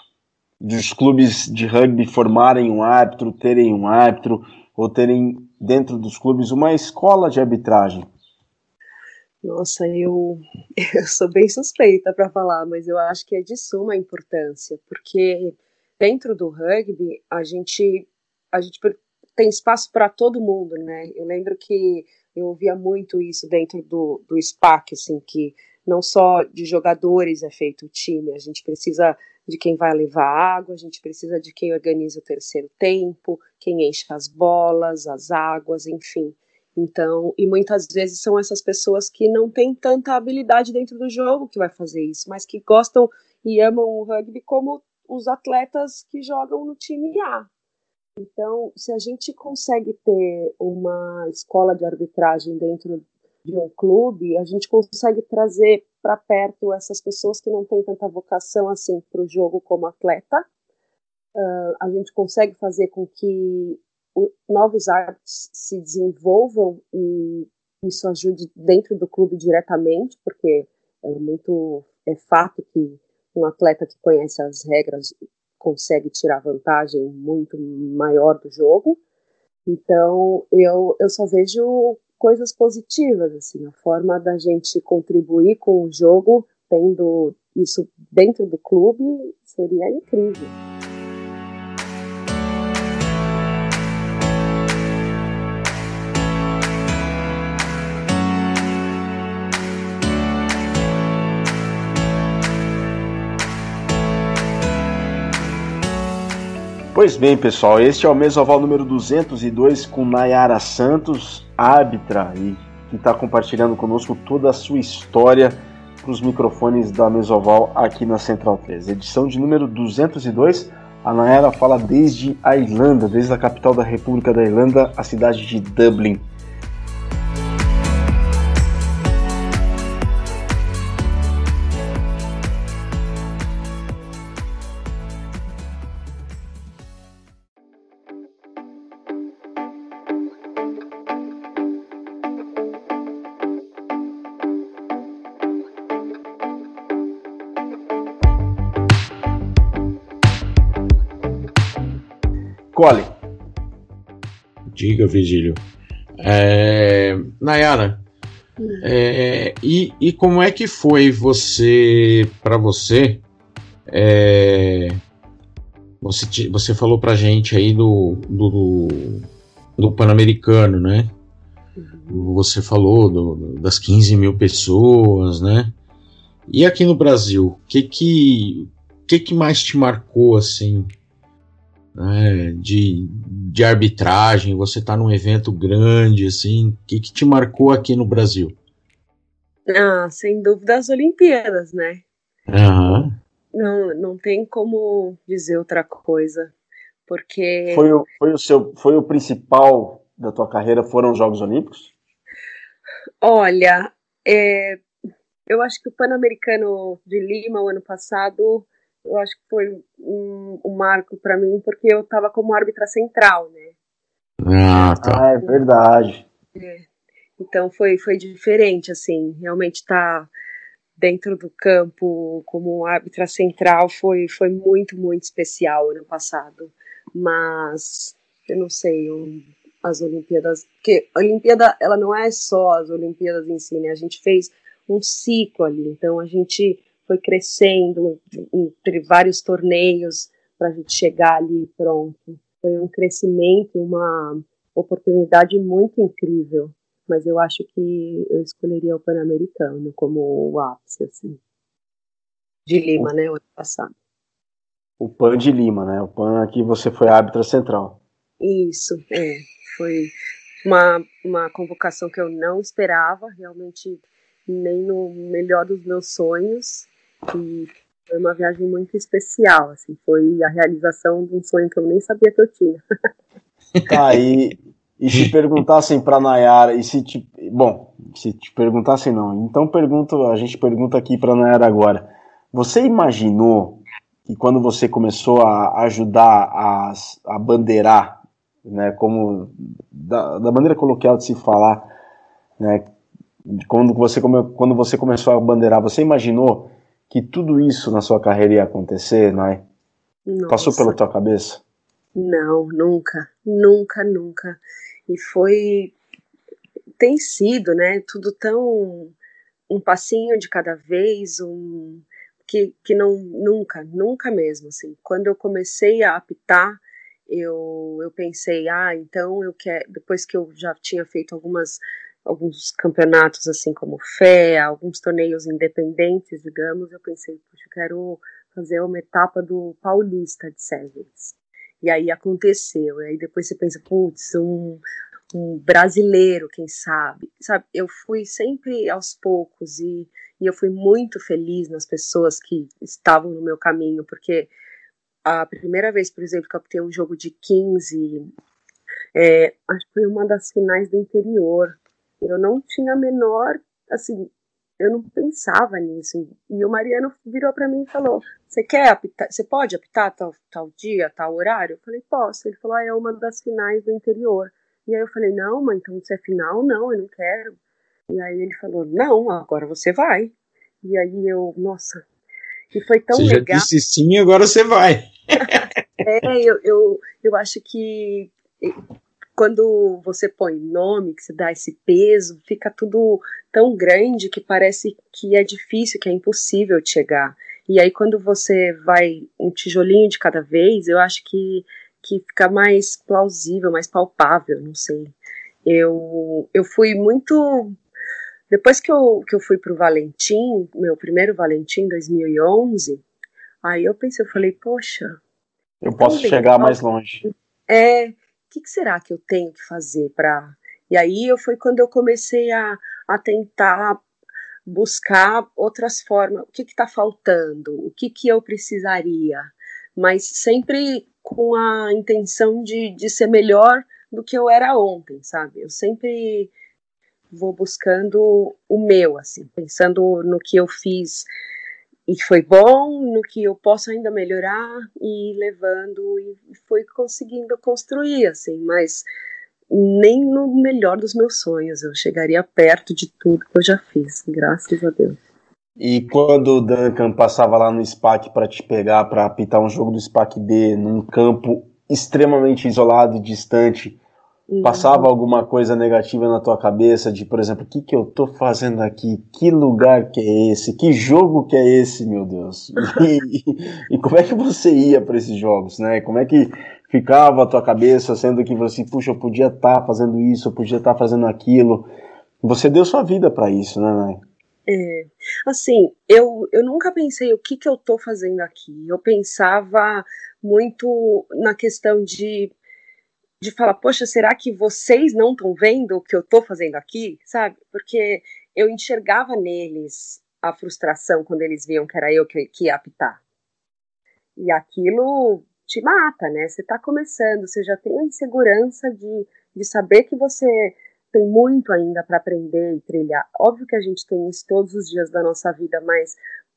Dos clubes de rugby formarem um árbitro, terem um árbitro, ou terem dentro dos clubes uma escola de arbitragem? Nossa, eu, [laughs] eu sou bem suspeita para falar, mas eu acho que é de suma importância, porque dentro do rugby a gente a gente tem espaço para todo mundo, né? Eu lembro que eu ouvia muito isso dentro do, do SPAC, assim, que não só de jogadores é feito o time, a gente precisa de quem vai levar água, a gente precisa de quem organiza o terceiro tempo, quem enche as bolas, as águas, enfim. Então, e muitas vezes são essas pessoas que não têm tanta habilidade dentro do jogo que vai fazer isso, mas que gostam e amam o rugby como os atletas que jogam no time A. Então, se a gente consegue ter uma escola de arbitragem dentro de um clube, a gente consegue trazer para perto essas pessoas que não têm tanta vocação assim para o jogo como atleta. Uh, a gente consegue fazer com que novos árbitros se desenvolvam e isso ajude dentro do clube diretamente, porque é muito é fato que um atleta que conhece as regras consegue tirar vantagem muito maior do jogo. Então, eu, eu só vejo coisas positivas, assim, a forma da gente contribuir com o jogo, tendo isso dentro do clube, seria incrível. Pois bem, pessoal, este é o Mesoval número 202 com Nayara Santos, árbitra, e que está compartilhando conosco toda a sua história para os microfones da Mesoval aqui na Central 3. Edição de número 202, a Nayara fala desde a Irlanda, desde a capital da República da Irlanda, a cidade de Dublin. Cole. Diga, Vigílio. É, Nayara, é, e, e como é que foi você, para você, é, você, você falou pra gente aí do, do, do Pan-Americano, né? Uhum. Você falou do, das 15 mil pessoas, né? E aqui no Brasil, o que que, que que mais te marcou, assim, né, de, de arbitragem, você está num evento grande, assim, o que, que te marcou aqui no Brasil? Ah, sem dúvida as Olimpíadas, né? Uhum. Não, não tem como dizer outra coisa, porque... Foi o, foi o, seu, foi o principal da tua carreira, foram os Jogos Olímpicos? Olha, é, eu acho que o Pan-Americano de Lima, o ano passado, eu acho que foi um, um marco para mim, porque eu estava como árbitra central, né? Ah, tá. Ah, é verdade. É. Então foi, foi diferente, assim, realmente estar tá dentro do campo como árbitra central foi, foi muito, muito especial ano passado. Mas eu não sei, um, as Olimpíadas, porque a Olimpíada ela não é só as Olimpíadas em si, né? A gente fez um ciclo ali, então a gente foi crescendo entre vários torneios para a gente chegar ali pronto. Foi um crescimento, uma oportunidade muito incrível mas eu acho que eu escolheria o Pan-Americano como o ápice, assim. De Lima, né, o ano passado. O PAN de Lima, né? O PAN aqui você foi árbitra central. Isso, é. Foi uma, uma convocação que eu não esperava, realmente nem no melhor dos meus sonhos. Foi uma viagem muito especial, assim. Foi a realização de um sonho que eu nem sabia que eu tinha. Tá, e, e se perguntassem para Nayara, e se te, bom, se te perguntassem não, então pergunto, a gente pergunta aqui para Nayara agora. Você imaginou que quando você começou a ajudar a, a bandeirar, né, como da, da maneira coloquial de se falar, né, quando você quando você começou a bandeirar, você imaginou que tudo isso na sua carreira ia acontecer, né? Passou pela tua cabeça? Não, nunca, nunca, nunca. E foi tem sido, né, tudo tão um passinho de cada vez, um que, que não nunca, nunca mesmo assim. Quando eu comecei a apitar, eu eu pensei, ah, então eu quero depois que eu já tinha feito algumas alguns campeonatos assim como fé, alguns torneios independentes, digamos, eu pensei, puxa, eu quero fazer uma etapa do Paulista de Sevens. E aí aconteceu. E aí depois você pensa, putz, um, um brasileiro, quem sabe? Sabe, eu fui sempre aos poucos e, e eu fui muito feliz nas pessoas que estavam no meu caminho, porque a primeira vez, por exemplo, que eu tenho um jogo de 15, é, acho que foi uma das finais do interior. Eu não tinha a menor, assim, eu não pensava nisso. E o Mariano virou para mim e falou: Você quer apitar? Você pode apitar tal, tal dia, tal horário? Eu falei: Posso. Ele falou: ah, É uma das finais do interior. E aí eu falei: Não, mãe, então você é final? Não, eu não quero. E aí ele falou: Não, agora você vai. E aí eu, nossa, e foi tão você legal. Você disse sim, agora você vai. [laughs] é, eu, eu, eu acho que quando você põe nome, que você dá esse peso, fica tudo tão grande que parece que é difícil, que é impossível chegar. E aí quando você vai um tijolinho de cada vez, eu acho que, que fica mais plausível, mais palpável, não sei. Eu, eu fui muito depois que eu, que eu fui pro Valentim, meu primeiro Valentim 2011, aí eu pensei, eu falei, poxa. Eu posso chegar mais longe. É, que, que será que eu tenho que fazer para. E aí eu foi quando eu comecei a, a tentar buscar outras formas, o que está faltando, o que, que eu precisaria, mas sempre com a intenção de, de ser melhor do que eu era ontem, sabe? Eu sempre vou buscando o meu, assim, pensando no que eu fiz e foi bom, no que eu posso ainda melhorar e levando e foi conseguindo construir assim, mas nem no melhor dos meus sonhos eu chegaria perto de tudo que eu já fiz, graças a Deus. E quando o Duncan passava lá no SPAC para te pegar para apitar um jogo do SPAC B num campo extremamente isolado e distante. Passava alguma coisa negativa na tua cabeça de, por exemplo, o que, que eu tô fazendo aqui? Que lugar que é esse? Que jogo que é esse, meu Deus? [laughs] E, e, como é que você ia para esses jogos, né? Como é que ficava a tua cabeça, sendo que você, puxa, eu podia estar tá fazendo isso, eu podia estar tá fazendo aquilo. Você deu sua vida para isso, né, né? É, assim, eu, eu nunca pensei o que, que eu tô fazendo aqui. Eu pensava muito na questão de de falar, poxa, será que vocês não estão vendo o que eu estou fazendo aqui, sabe? Porque eu enxergava neles a frustração quando eles viam que era eu que, que ia apitar. E aquilo te mata, né? Você está começando, você já tem a insegurança de, de saber que você tem muito ainda para aprender e trilhar. Óbvio que a gente tem isso todos os dias da nossa vida, mas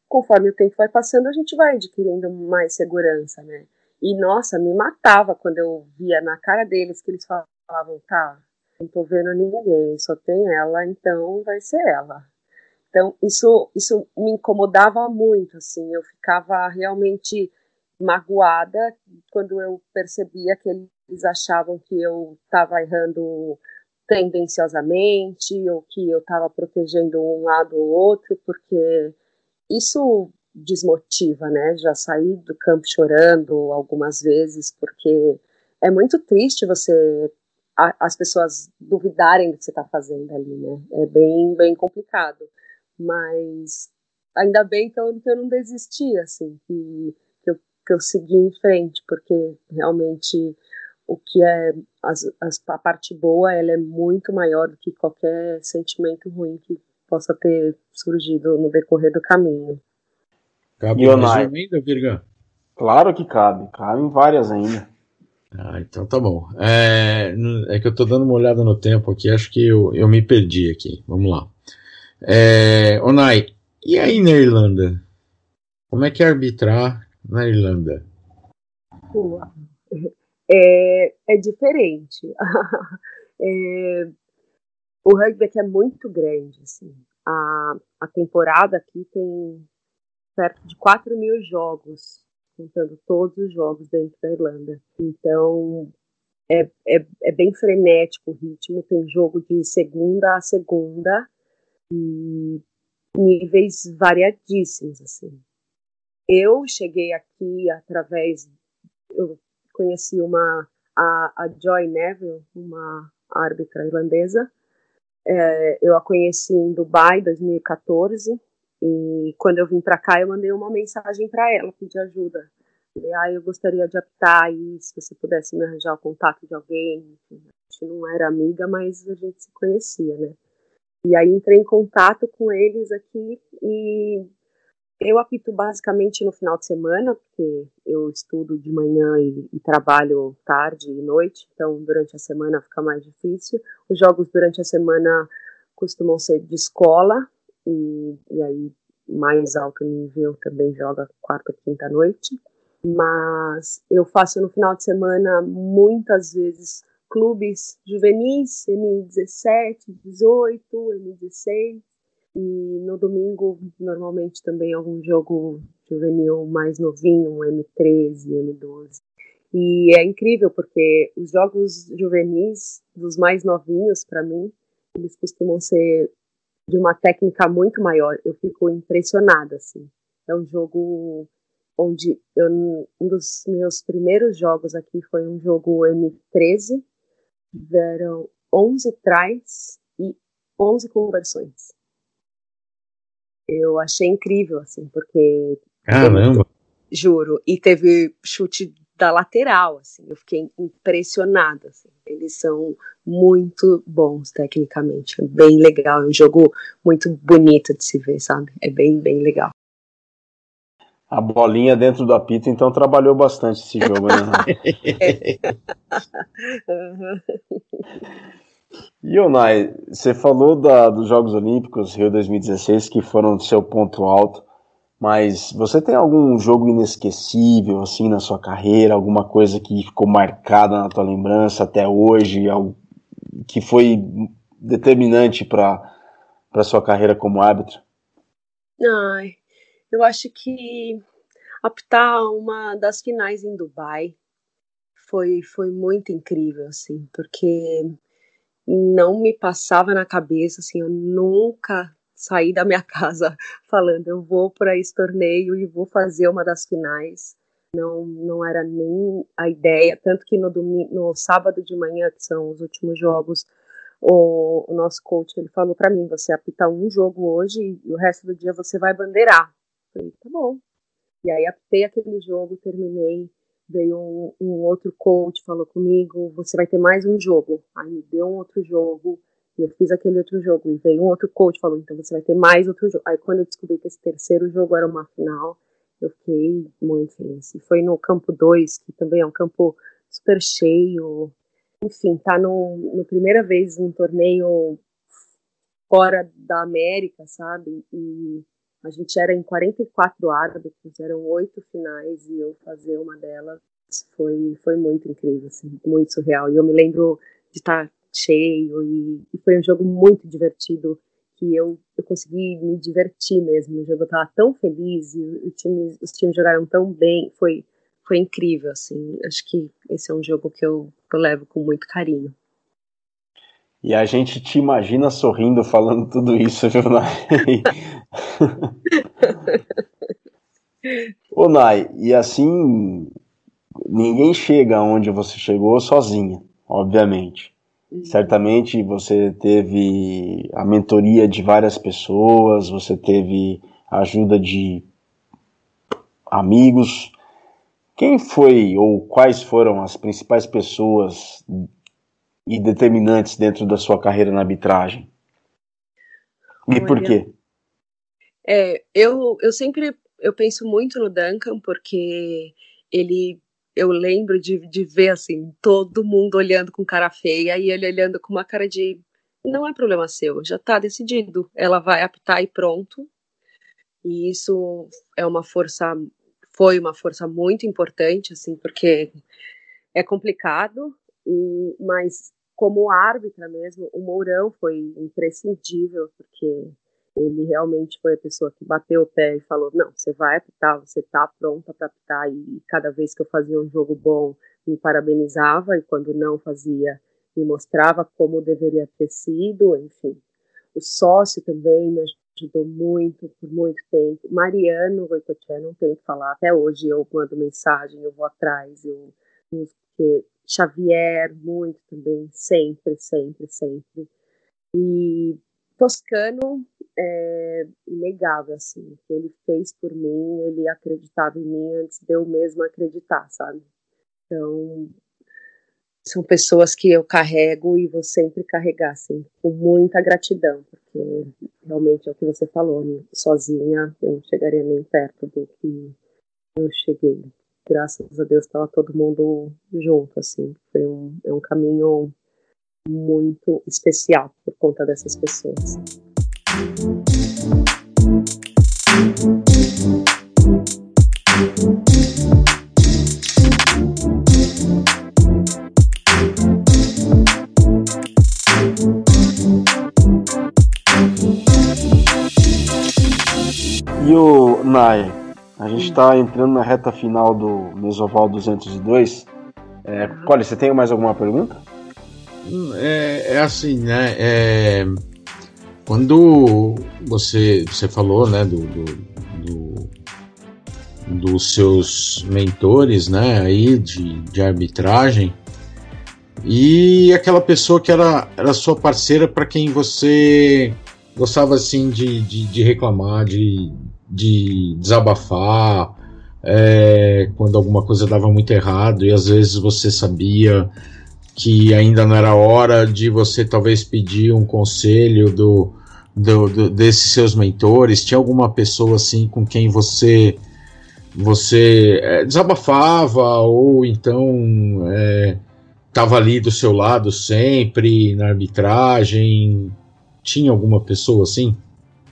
conforme o tempo vai passando, a gente vai adquirindo mais segurança, né? E nossa, me matava quando eu via na cara deles que eles falavam: tá, não tô vendo ninguém, só tem ela, então vai ser ela. Então, isso, isso me incomodava muito, assim, eu ficava realmente magoada quando eu percebia que eles achavam que eu estava errando tendenciosamente ou que eu estava protegendo um lado ou outro, porque isso desmotiva, né? Já saí do campo chorando algumas vezes, porque é muito triste você a, as pessoas duvidarem do que você está fazendo ali, né? É bem, bem complicado. Mas ainda bem que eu, que eu não desisti, assim, que, que, eu, que eu segui em frente, porque realmente o que é as, as, a parte boa ela é muito maior do que qualquer sentimento ruim que possa ter surgido no decorrer do caminho. Cabe mais ainda, Virga? Claro que cabe, cabem várias ainda. Ah, então tá bom. É, é que eu tô dando uma olhada no tempo aqui, acho que eu, eu me perdi aqui. Vamos lá. É, Onai, e aí na Irlanda? Como é que é arbitrar na Irlanda? É, é diferente. [laughs] é, o rugby aqui é muito grande. Assim. A, a temporada aqui tem perto de 4 mil jogos, contando todos os jogos dentro da Irlanda. Então, é, é, é, bem frenético o ritmo, tem jogo de segunda a segunda e níveis variadíssimos, assim. Eu cheguei aqui através, eu conheci uma, a, a Joy Neville, uma árbitra irlandesa, é, eu a conheci em Dubai, 2014, e quando eu vim para cá, eu mandei uma mensagem para ela, pedir ajuda. Falei, ah, eu gostaria de apitar aí, se você pudesse me arranjar o contato de alguém. a gente não era amiga, mas a gente se conhecia, né? E aí entrei em contato com eles aqui e eu apito basicamente no final de semana, porque eu estudo de manhã e, e, trabalho tarde e noite, então durante a semana fica mais difícil. Os jogos durante a semana costumam ser de escola, e, e aí mais alto nível também joga quarta, quinta noite. Mas eu faço no final de semana muitas vezes clubes juvenis, M17, 18, M16, e no domingo normalmente também algum jogo juvenil mais novinho, um M13, M12. E é incrível porque os jogos juvenis dos mais novinhos para mim, eles costumam ser de uma técnica muito maior. Eu fico impressionada, assim. É um jogo onde eu, um dos meus primeiros jogos aqui foi um jogo M13, tiveram 11 tries e 11 conversões. Eu achei incrível, assim, porque. Caramba! juro. E teve chute da lateral, assim. Eu fiquei impressionada. Assim. Eles são muito bons tecnicamente. É bem legal. É um jogo muito bonito de se ver, sabe? É bem, bem legal. A bolinha dentro do apito, então trabalhou bastante esse jogo, né? [laughs] [laughs] E Onai, você falou da, dos Jogos Olímpicos Rio 2016 que foram seu ponto alto. Mas você tem algum jogo inesquecível assim na sua carreira, alguma coisa que ficou marcada na tua lembrança até hoje, algo que foi determinante para para sua carreira como árbitro? Ai, eu acho que apitar uma das finais em Dubai foi foi muito incrível assim, porque não me passava na cabeça assim, eu nunca sair da minha [laughs] casa falando eu vou para esse torneio e vou fazer uma das finais. Não, não era nem a ideia, tanto que no, domingo, no sábado de manhã, que são os últimos jogos, o, o nosso coach ele falou para mim: você apita um jogo hoje e o resto do dia você vai bandeirar. Eu falei, tá bom. E aí apitei aquele jogo, terminei, veio um, um outro coach, falou comigo: você vai ter mais um jogo. Aí me deu um outro jogo eu fiz aquele outro jogo e veio um outro coach falou, então você vai ter mais outro jogo. Aí quando eu descobri que esse terceiro jogo era uma final, eu fiquei muito feliz. E foi no campo 2, que também é um campo super cheio. Enfim, tá no, no primeira vez num torneio fora da América, sabe? E a gente era em 44 árbitros, eram oito finais e eu fazer uma delas foi foi muito incrível, assim, muito surreal. E eu me lembro estar tá cheio e, e, foi um jogo muito divertido que eu, eu consegui me divertir mesmo. O jogo estava tão feliz e time, os times jogaram tão bem, foi foi incrível assim. Acho que esse é um jogo que eu, que eu levo com muito carinho. E a gente te imagina sorrindo falando tudo isso, viu, Nai? [laughs] Ô, Nai, e assim, ninguém chega onde você chegou sozinha, obviamente. Certamente você teve a mentoria de várias pessoas, você teve a ajuda de amigos. Quem foi ou quais foram as principais pessoas e determinantes dentro da sua carreira na arbitragem? E Olha, por quê? É, eu, eu sempre eu penso muito no Duncan porque ele eu lembro de, de ver assim todo mundo olhando com cara feia e ele olhando com uma cara de não é problema seu, já está decidido, ela vai apitar e pronto. E isso é uma força, foi uma força muito importante, assim, porque é complicado, e, mas como árbitra mesmo, o Mourão foi imprescindível, porque ele realmente foi a pessoa que bateu o pé e falou: não, você vai apitar, você está pronta para apitar. E cada vez que eu fazia um jogo bom, me parabenizava, e quando não fazia, me mostrava como deveria ter sido, enfim. O sócio também me ajudou muito, por muito tempo. Mariano Goicoechea, não tenho que falar, até hoje eu mando mensagem, eu vou atrás, eu, porque Xavier, muito também, sempre, sempre, sempre. E Toscano, é inegável, assim, o que ele fez por mim, ele acreditava em mim antes de eu mesmo acreditar, sabe? Então, são pessoas que eu carrego e vou sempre carregar, assim, com muita gratidão, porque realmente é o que você falou, né? sozinha eu não chegaria nem perto do que eu cheguei graças a Deus estava todo mundo junto, assim. Foi um, é um caminho muito especial por conta dessas pessoas. E o Nai, a gente está entrando na reta final do Mesoval 202. É, Cole, você tem mais alguma pergunta? É, é assim, né? É, quando você, você falou, né, do, do, do, dos seus mentores, né, aí de, de arbitragem, e aquela pessoa que era, era sua parceira para quem você gostava assim de, de, de reclamar, de, de desabafar é, quando alguma coisa dava muito errado e às vezes você sabia que ainda não era hora de você talvez pedir um conselho do, do, do desses seus mentores tinha alguma pessoa assim com quem você você é, desabafava ou então estava é, ali do seu lado sempre na arbitragem tinha alguma pessoa assim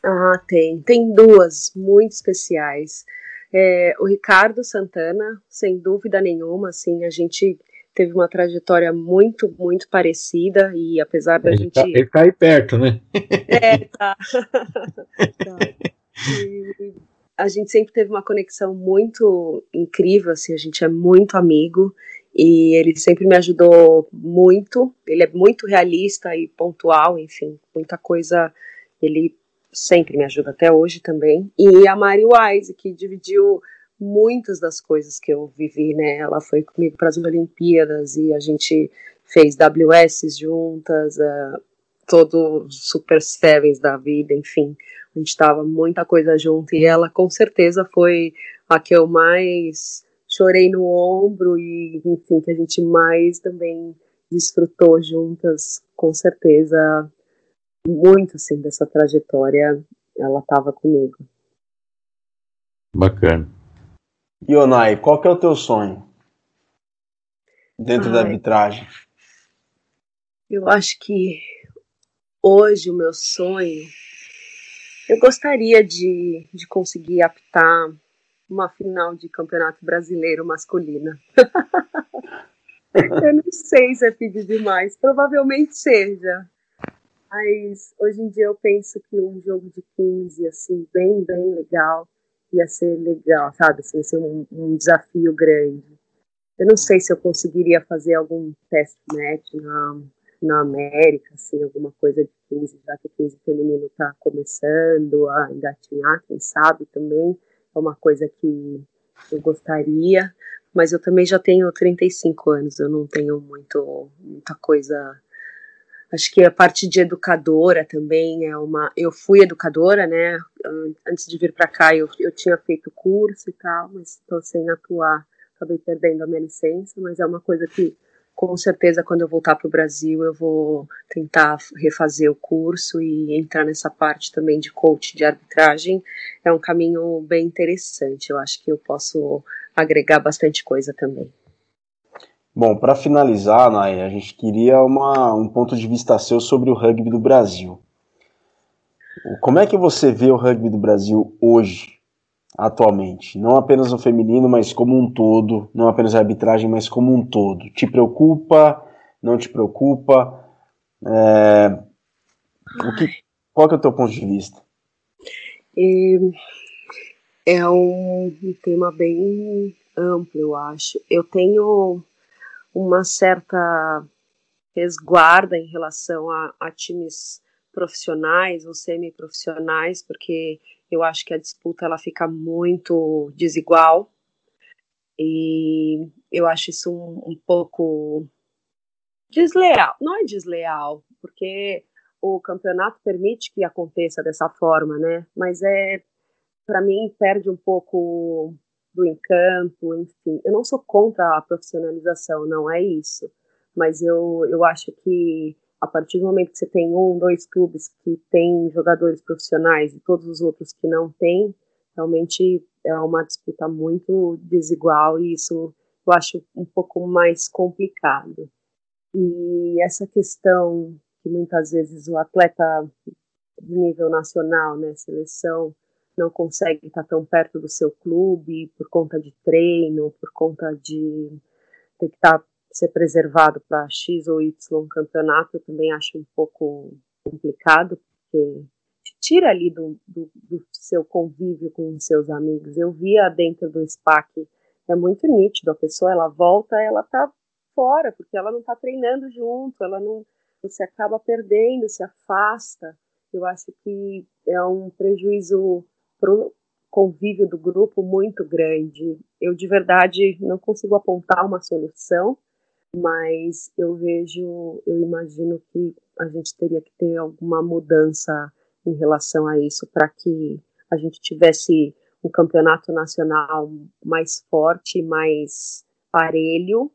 ah, tem. Tem duas muito especiais. É, o Ricardo Santana, sem dúvida nenhuma, assim, a gente teve uma trajetória muito, muito parecida e apesar da ele gente... Tá, ele tá aí perto, né? [laughs] É, tá. tá. E a gente sempre teve uma conexão muito incrível, assim, a gente é muito amigo e ele sempre me ajudou muito, ele é muito realista e pontual, enfim, muita coisa ele sempre me ajuda até hoje também. E a Mari Wise, que dividiu muitas das coisas que eu vivi, né? Ela foi comigo para as Olimpíadas e a gente fez WS juntas, uh, todo Super Sevens da vida, enfim. A gente estava muita coisa junto e ela com certeza foi a que eu mais chorei no ombro e, enfim, que a gente mais também desfrutou juntas, com certeza muito assim dessa trajetória, ela estava comigo. Bacana. Ionai, qual que é o teu sonho dentro Ai, da arbitragem? Eu acho que hoje o meu sonho, eu gostaria de, de conseguir apitar uma final de campeonato brasileiro masculina. [laughs] Eu não sei se é pedir demais, provavelmente seja. Mas hoje em dia eu penso que um jogo de 15, assim, bem, bem legal, ia ser legal, sabe? Assim, ia ser um, um desafio grande. Eu não sei se eu conseguiria fazer algum test match na, na América, assim, alguma coisa de 15, já que o 15 feminino está começando a engatinhar, quem sabe também. É uma coisa que eu gostaria, mas eu também já tenho 35 anos, eu não tenho muito, muita coisa. Acho que a parte de educadora também é uma. Eu fui educadora, né? Antes de vir para cá, eu, eu tinha feito curso e tal, mas estou sem atuar. Acabei perdendo a minha licença, mas é uma coisa que com certeza quando eu voltar para o Brasil eu vou tentar refazer o curso e entrar nessa parte também de coach de arbitragem. É um caminho bem interessante. Eu acho que eu posso agregar bastante coisa também. Bom, para finalizar, Nay, a gente queria uma, um ponto de vista seu sobre o rugby do Brasil. Como é que você vê o rugby do Brasil hoje? atualmente? Não apenas o feminino, mas como um todo, não apenas a arbitragem, mas como um todo. Te preocupa? Não te preocupa? É... O que, qual que é o teu ponto de vista? É, é um tema bem amplo, eu acho. Eu tenho uma certa resguarda em relação a, a times profissionais ou semi-profissionais, porque eu acho que a disputa ela fica muito desigual e eu acho isso um, um pouco desleal. Não é desleal, porque o campeonato permite que aconteça dessa forma, né? Mas é, para mim, perde um pouco do encanto, enfim. Eu não sou contra a profissionalização, não é isso. Mas eu, eu acho que a partir do momento que você tem um, dois clubes que têm jogadores profissionais e todos os outros que não têm, realmente é uma disputa muito desigual e isso eu acho um pouco mais complicado. E essa questão que muitas vezes o atleta de nível nacional, né, seleção, não consegue estar tão perto do seu clube por conta de treino, por conta de ter que estar ser preservado para X ou Y campeonato, eu também acho um pouco complicado, porque te tira ali do, do, do seu convívio com os seus amigos. Eu via dentro do SPAC, é muito nítido, a pessoa ela volta, ela tá fora, porque ela não tá treinando junto, ela não, você acaba perdendo, se afasta. Eu acho que é um prejuízo pro convívio do grupo muito grande. Eu de verdade não consigo apontar uma solução, mas eu vejo, eu imagino que a gente teria que ter alguma mudança em relação a isso para que a gente tivesse um campeonato nacional mais forte, mais parelho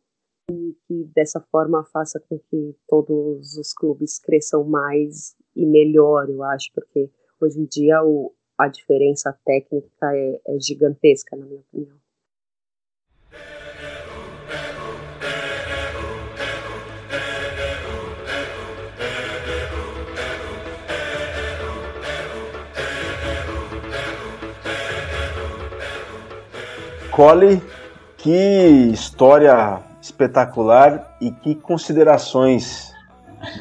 e que dessa forma faça com que todos os clubes cresçam mais e melhor, eu acho, porque hoje em dia o, a diferença técnica é, é gigantesca, na minha opinião. Cole, que história espetacular e que considerações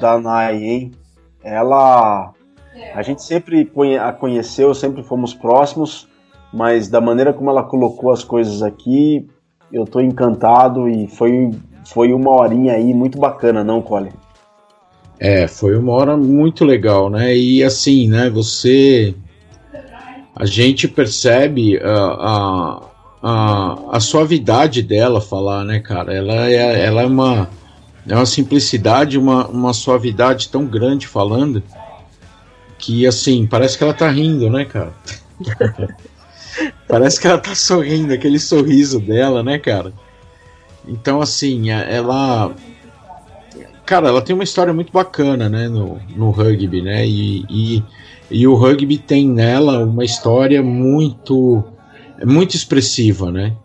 da Nai, hein? Ela. A gente sempre a conheceu, sempre fomos próximos, mas da maneira como ela colocou as coisas aqui, eu tô encantado e foi, foi uma horinha aí muito bacana, não, Cole? É, foi uma hora muito legal, né? E assim, né, você. A gente percebe uh, a a, a suavidade dela falar, né, cara? Ela é, ela é uma é uma simplicidade, uma, uma suavidade tão grande falando que assim, parece que ela tá rindo, né, cara? [laughs] parece que ela tá sorrindo, aquele sorriso dela, né, cara? Então, assim, é, ela. Cara, ela tem uma história muito bacana, né, no, no rugby, né? E, e, e o rugby tem nela uma história muito muito expressiva, né?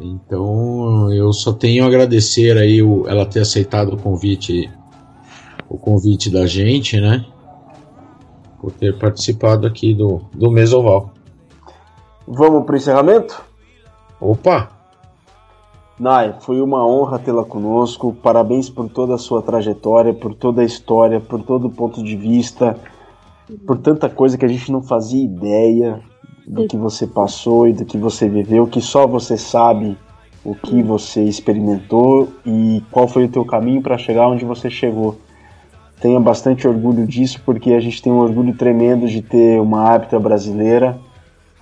Então eu só tenho a agradecer aí o, ela ter aceitado o convite, o convite da gente, né? Por ter participado aqui do, do Mesoval. Vamos para o encerramento? Opa! Nai, foi uma honra tê-la conosco. Parabéns por toda a sua trajetória, por toda a história, por todo o ponto de vista, por tanta coisa que a gente não fazia ideia do que você passou e do que você viveu, que só você sabe o que você experimentou e qual foi o teu caminho para chegar onde você chegou. Tenha bastante orgulho disso, porque a gente tem um orgulho tremendo de ter uma hábita brasileira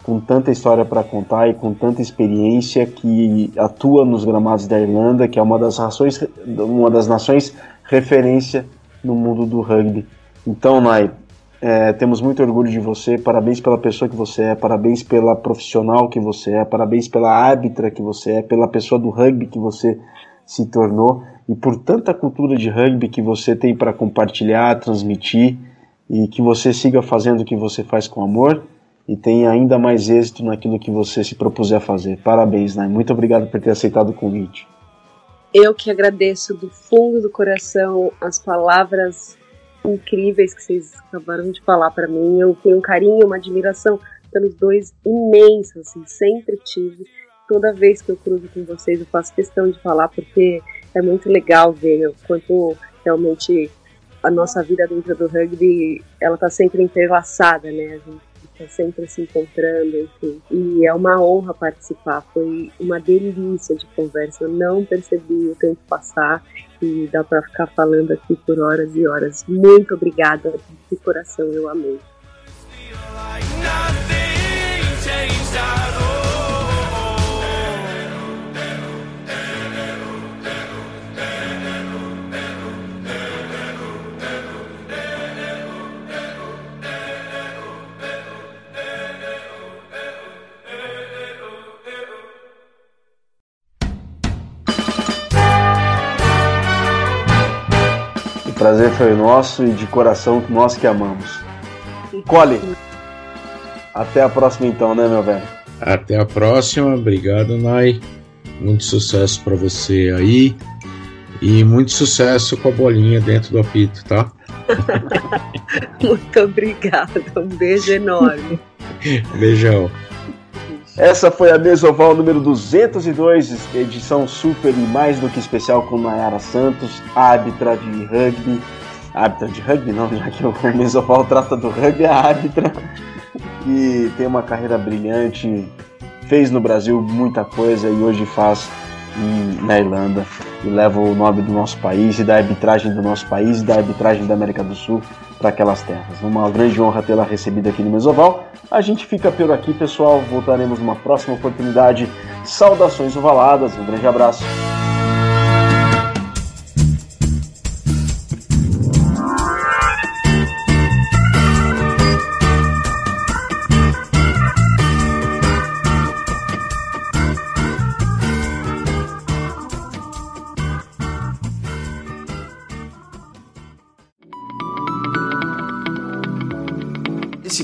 com tanta história para contar e com tanta experiência que atua nos gramados da Irlanda, que é uma das, rações, uma das nações referência no mundo do rugby. Então, Nai, é, temos muito orgulho de você, parabéns pela pessoa que você é, parabéns pela profissional que você é, parabéns pela árbitra que você é, pela pessoa do rugby que você se tornou e por tanta cultura de rugby que você tem para compartilhar, transmitir e que você siga fazendo o que você faz com amor e tenha ainda mais êxito naquilo que você se propuser a fazer. Parabéns, Nai. Muito obrigado por ter aceitado o convite. Eu que agradeço do fundo do coração as palavras incríveis que vocês acabaram de falar para mim. Eu tenho um carinho, uma admiração pelos dois imenso, assim, sempre tive. Toda vez que eu cruzo com vocês, eu faço questão de falar porque é muito legal ver o quanto realmente a nossa vida dentro do rugby, ela tá sempre entrelaçada, né? A gente tá sempre se encontrando, enfim. E é uma honra participar. Foi uma delícia de conversa. Eu não percebi o tempo passar e dá para ficar falando aqui por horas e horas. Muito obrigada de coração, eu amei. Prazer foi nosso e de coração nós que amamos. Cole, até a próxima então, né, meu velho? Até a próxima, obrigado, Nai. Muito sucesso para você aí e muito sucesso com a bolinha dentro do apito, tá? [laughs] muito obrigada, um beijo enorme. Beijão. Essa foi a Mesoval número 202, edição super e mais do que especial com Nayara Santos, árbitra de rugby. Árbitra de rugby não, já que o [laughs] Mesoval trata do rugby, é a árbitra. E tem uma carreira brilhante, fez no Brasil muita coisa e hoje faz na Irlanda e leva o nome do nosso país e da arbitragem do nosso país e da arbitragem da América do Sul para aquelas terras. Uma grande honra tê-la recebido aqui no Mesoval. A gente fica por aqui, pessoal. Voltaremos numa próxima oportunidade. Saudações ovaladas, um grande abraço.